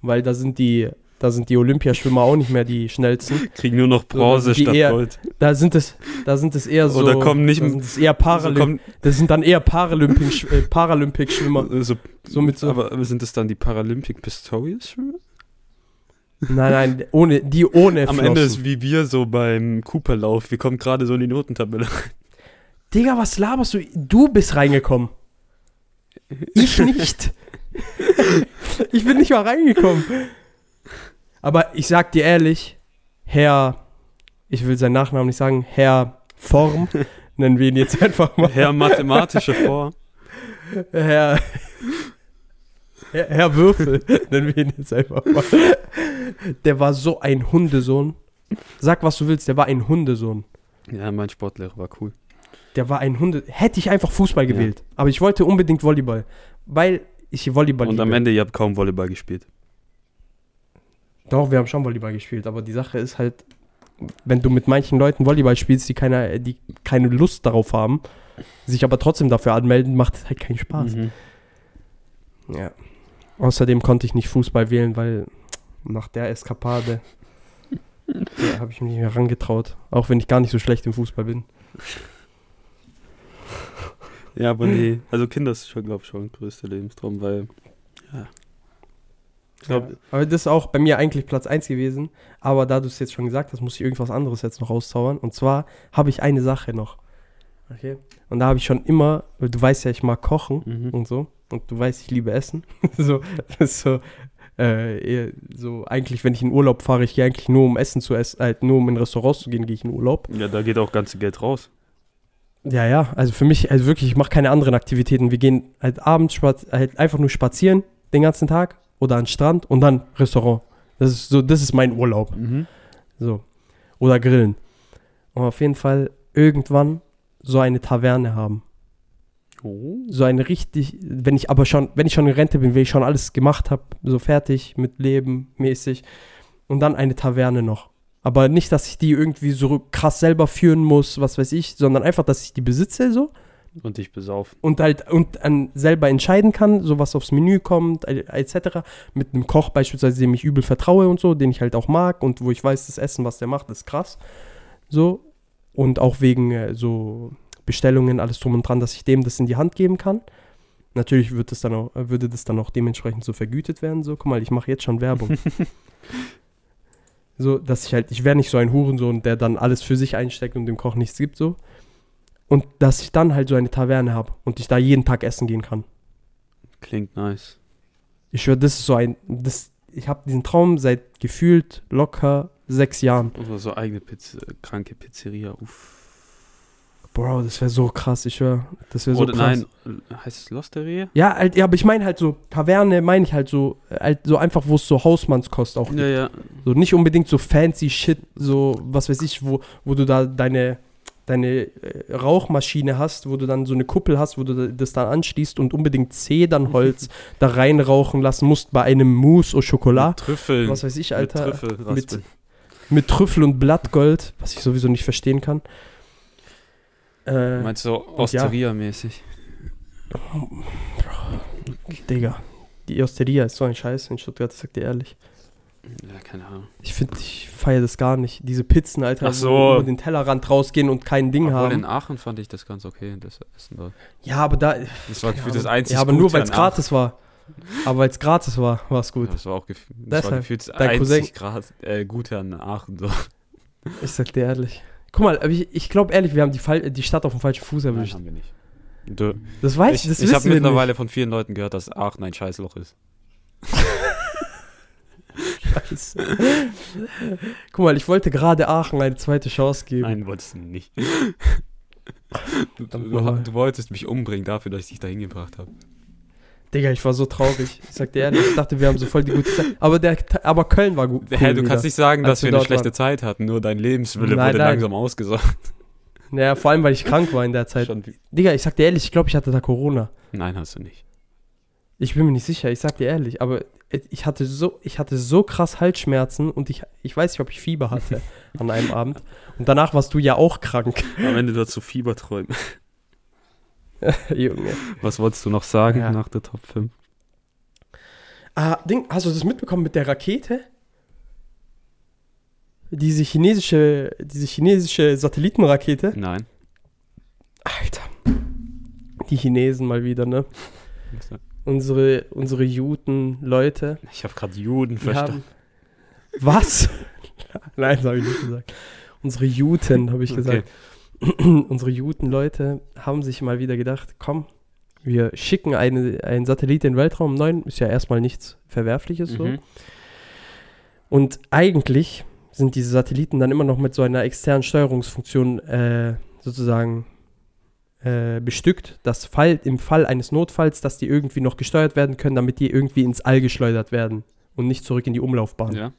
Weil da sind die, da sind die Olympiaschwimmer auch nicht mehr die schnellsten. Kriegen nur noch Bronze statt eher- Gold. Da sind es, da sind es eher so. Oder kommen nicht da sind es eher Also Paralymp kommt, Das sind dann eher Paralympic, äh, Paralympic-Schwimmer. so, So mit so. aber, sind das dann die Paralympic Pistorius Schwimmer? Nein, nein, ohne, die ohne Am Flossen. Ende ist wie wir so beim Cooperlauf. Wir kommen gerade so in die Notentabelle. Digga, was laberst du? Du bist reingekommen. Ich nicht. ich bin nicht mal reingekommen. Aber ich sag dir ehrlich, Herr, ich will seinen Nachnamen nicht sagen, Herr Form, nennen wir ihn jetzt einfach mal. Herr mathematische Vor. Herr, Herr, Herr Würfel, nennen wir ihn jetzt einfach mal. Der war so ein Hundesohn. Sag, was du willst, der war ein Hundesohn. Ja, mein Sportlehrer war cool. Der war ein Hunde. Hätte ich einfach Fußball Ja. gewählt. Aber ich wollte unbedingt Volleyball. Weil ich Volleyball Und liebe. am Ende, ihr habt kaum Volleyball gespielt. Doch, wir haben schon Volleyball gespielt. Aber die Sache ist halt, wenn du mit manchen Leuten Volleyball spielst, die keine, die keine Lust darauf haben, sich aber trotzdem dafür anmelden, macht es halt keinen Spaß. Mhm. Ja. Außerdem konnte ich nicht Fußball wählen, weil nach der Eskapade ja, habe ich mich nicht mehr rangetraut. Auch wenn ich gar nicht so schlecht im Fußball bin. Ja, aber nee. Also Kinder ist schon, glaube ich, schon größter Lebenstraum, weil, ja. Ich glaube, Ja. Aber das ist auch bei mir eigentlich Platz 1 gewesen. Aber da du es jetzt schon gesagt hast, muss ich irgendwas anderes jetzt noch rauszaubern. Und zwar habe ich eine Sache noch. Okay. Und da habe ich schon immer, weil du weißt ja, ich mag kochen mhm. und so. Und du weißt, ich liebe Essen. so, das ist so, äh, so, eigentlich, wenn ich in Urlaub fahre, ich gehe eigentlich nur um Essen zu essen, halt nur um in Restaurants zu gehen, gehe ich in Urlaub. ja, da geht auch ganze Geld raus. Ja, ja, also für mich, also wirklich, ich mache keine anderen Aktivitäten. Wir gehen halt abends halt einfach nur spazieren den ganzen Tag oder an den Strand und dann Restaurant. Das ist so, das ist mein Urlaub. Mhm. So. Oder grillen. Und auf jeden Fall irgendwann so eine Taverne haben. Oh. So eine richtig, wenn ich aber schon, wenn ich schon in Rente bin, wenn ich schon alles gemacht habe, so fertig mit Leben mäßig. Und dann eine Taverne noch. Aber nicht, dass ich die irgendwie so krass selber führen muss, was weiß ich, sondern einfach, dass ich die besitze so Und dich besaufen. und halt und an selber entscheiden kann, so was aufs Menü kommt, äh, etc. Mit einem Koch beispielsweise, dem ich übel vertraue und so, den ich halt auch mag und wo ich weiß, das Essen, was der macht, ist krass. So. Und auch wegen äh, so Bestellungen, alles drum und dran, dass ich dem das in die Hand geben kann. Natürlich wird das dann auch, äh, würde das dann auch dementsprechend so vergütet werden. So, guck mal, ich mache jetzt schon Werbung. so, dass ich halt, ich wäre nicht so ein Hurensohn, der dann alles für sich einsteckt und dem Koch nichts gibt, so. Und dass ich dann halt so eine Taverne habe und ich da jeden Tag essen gehen kann. Klingt nice. Ich schwöre, das ist so ein, das, ich habe diesen Traum seit gefühlt locker sechs Jahren. Oder so eigene Pizza, kranke Pizzeria. Uff. Bro, das wäre so krass, ich schwöre, das wäre so Oder krass. nein, heißt es Losteria? Ja, halt, ja, aber ich meine halt so, Taverne meine ich halt so, halt so einfach, wo es so Hausmannskost auch gibt. Ja, ja. So nicht unbedingt so fancy Shit, so was weiß ich, wo, wo du da deine, deine äh, Rauchmaschine hast, wo du dann so eine Kuppel hast, wo du da- das dann anschließt und unbedingt Zedernholz da reinrauchen lassen musst bei einem Mousse au Chocolat. Mit Trüffeln. Was weiß ich, Alter. Mit Trüffel mit- mit Trüffel und Blattgold, was ich sowieso nicht verstehen kann. Äh, Meinst du ja. Osteria-mäßig? Digga, die Osteria ist so ein Scheiß in Stuttgart, ich sag dir ehrlich. Ja, keine Ahnung. Ich finde, ich feiere das gar nicht. Diese Pizzen, Alter, Ach so. wo über den Tellerrand rausgehen und kein Ding Obwohl in haben. Aachen fand ich das ganz okay, das Essen dort. Ja, aber da. Das war gefühlt das einzige Ja, aber nur weil es gratis war. Aber weil es gratis war, war es gut. Ja, das war auch gef das war gefühlt das dein Cousin- einzig Gras, äh, Gute an Aachen. So. Ich sag dir ehrlich. Guck mal, ich, ich glaube ehrlich, wir haben die, Fall, die Stadt auf dem falschen Fuß Nein, erwischt. haben wir nicht. Du, Das weiß ich ich, das ich habe wissen wir mittlerweile von vielen Leuten gehört, dass Aachen ein Scheißloch ist. Scheiße. Guck mal, ich wollte gerade Aachen eine zweite Chance geben. Nein, wolltest du nicht. Du, du, nochmal. du wolltest mich umbringen dafür, dass ich dich dahin gebracht habe. Digga, ich war so traurig. Ich sag dir ehrlich, ich dachte, wir haben so voll die gute Zeit. Aber, der, aber Köln war gut. Hä, du kannst nicht sagen, dass wir eine schlechte waren. Zeit hatten, nur dein Lebenswille Nein, wurde nein. langsam ausgesaugt. Naja, vor allem, weil ich krank war in der Zeit. Schon Digga, ich sag dir ehrlich, ich glaube, ich hatte da Corona. Nein, hast du nicht. Ich bin mir nicht sicher, ich sag dir ehrlich, aber ich hatte so, ich hatte so krass Halsschmerzen und ich, ich weiß nicht, ob ich Fieber hatte an einem Abend. Und danach warst du ja auch krank. Am Ende dazu Fieberträume. Junge. Was wolltest du noch sagen Ja. nach der Top 5? Ah, Ding, hast du das mitbekommen mit der Rakete? Diese chinesische, diese chinesische Satellitenrakete. Nein. Alter. Die Chinesen mal wieder, ne? Unsere, unsere Juden-Leute. Ich habe gerade Juden verstanden. haben. Was? Nein, das habe ich nicht gesagt. Unsere Juden, habe ich gesagt. Unsere Juden-Leute haben sich mal wieder gedacht, komm, wir schicken eine, einen Satellit in den Weltraum. Neun ist ja erstmal nichts Verwerfliches so. Mhm. Und eigentlich sind diese Satelliten dann immer noch mit so einer externen Steuerungsfunktion äh, sozusagen äh, bestückt, dass Fall, im Fall eines Notfalls, dass die irgendwie noch gesteuert werden können, damit die irgendwie ins All geschleudert werden und nicht zurück in die Umlaufbahn.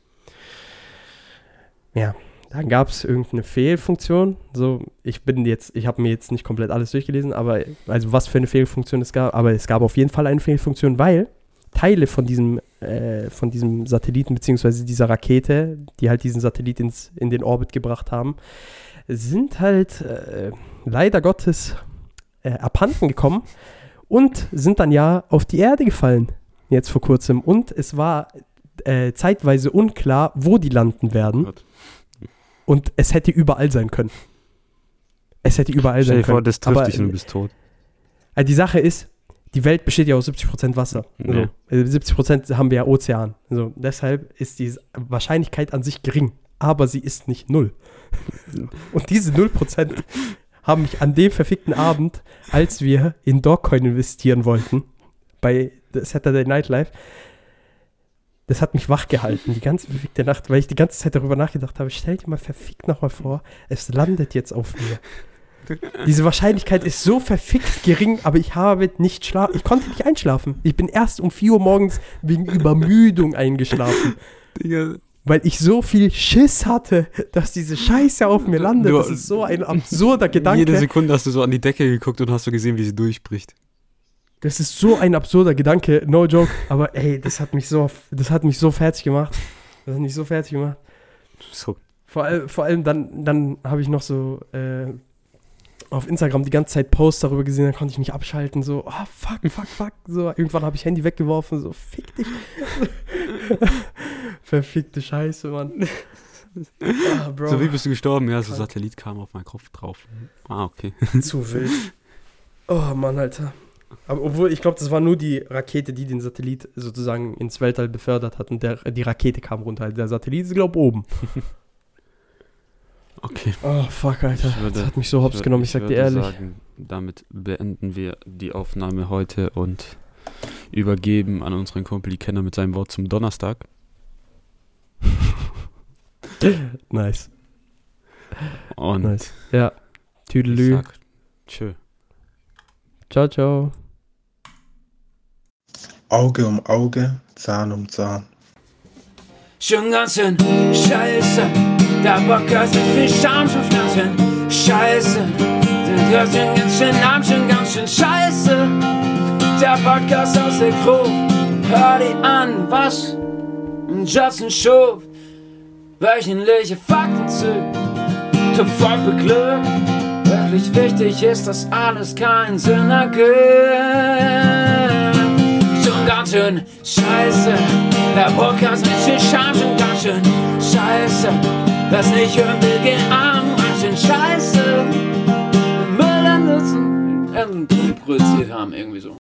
Ja. Dann gab es irgendeine Fehlfunktion. So, ich bin jetzt, ich habe mir jetzt nicht komplett alles durchgelesen, aber also was für eine Fehlfunktion es gab, aber es gab auf jeden Fall eine Fehlfunktion, weil Teile von diesem, äh, von diesem Satelliten beziehungsweise dieser Rakete, die halt diesen Satellit ins, in den Orbit gebracht haben, sind halt äh, leider Gottes äh, abhanden gekommen und sind dann ja auf die Erde gefallen, jetzt vor kurzem. Und es war äh, zeitweise unklar, wo die landen werden. Gott. Und es hätte überall sein können. Es hätte überall Stell sein dir vor, können. das trifft Aber, dich und du bist tot. äh, die Sache ist, die Welt besteht ja aus 70% Wasser. Also, Ja. also 70% haben wir ja Ozean. Also deshalb ist die Wahrscheinlichkeit an sich gering. Aber sie ist nicht null. Und diese 0% haben mich an dem verfickten Abend, als wir in Dogcoin investieren wollten, bei Saturday Night Live, das hat mich wach gehalten, die ganze verfickte Nacht, weil ich die ganze Zeit darüber nachgedacht habe. Stell dir mal verfickt nochmal vor, es landet jetzt auf mir. Diese Wahrscheinlichkeit ist so verfickt gering, aber ich habe nicht schlafen. Ich konnte nicht einschlafen. Ich bin erst um 4 Uhr morgens wegen Übermüdung eingeschlafen. Digga, Weil ich so viel Schiss hatte, dass diese Scheiße auf mir landet. Du- Das ist so ein absurder Gedanke. Jede Sekunde hast du so an die Decke geguckt und hast du gesehen, wie sie durchbricht. Das ist so ein absurder Gedanke, no joke. Aber ey, das hat mich so, das hat mich so fertig gemacht. Das hat mich so fertig gemacht. So, Vor, all, vor allem dann, dann habe ich noch so äh, auf Instagram die ganze Zeit Posts darüber gesehen, dann konnte ich nicht abschalten, so, ah, fuck, fuck, fuck. So, irgendwann habe ich Handy weggeworfen, so, fick dich. Verfickte Scheiße, Mann. Ah, Bro, so wie bist du gestorben? Ja, so. Satellit kam auf meinen Kopf drauf. Ah, okay. zu wild. Oh Mann, Alter. Aber obwohl, ich glaube, das war nur die Rakete, die den Satellit sozusagen ins Weltall befördert hat und der, die Rakete kam runter. Der Satellit ist, glaube ich, oben. Okay. Oh, fuck, Alter. Ich würde- das hat mich so hops würd- genommen, ich sag dir ehrlich. Sagen, damit beenden wir die Aufnahme heute und übergeben an unseren Kumpel die Kenner mit seinem Wort zum Donnerstag. Nice, Und nice. Ja. ich Tüdelü. sag tschö. Ciao, ciao. Auge um Auge, Zahn um Zahn. Schon ganz schön scheiße, der Podcast mit viel Scham schon Pflanzen. Scheiße, der hört schon ganz schön Namen, schon ganz schön scheiße. Der Podcast aus der Gruppe, hör dir an, was Justin Schuf. wöchentliche Fakten zu, voll beglückt. Wirklich wichtig ist, dass alles keinen Sinn ergibt. Schon ganz schön scheiße, der Podcast mit viel Charme, schon ganz schön scheiße. Geh an, ganz schön scheiße. Müll Nutzen, produziert haben, irgendwie so.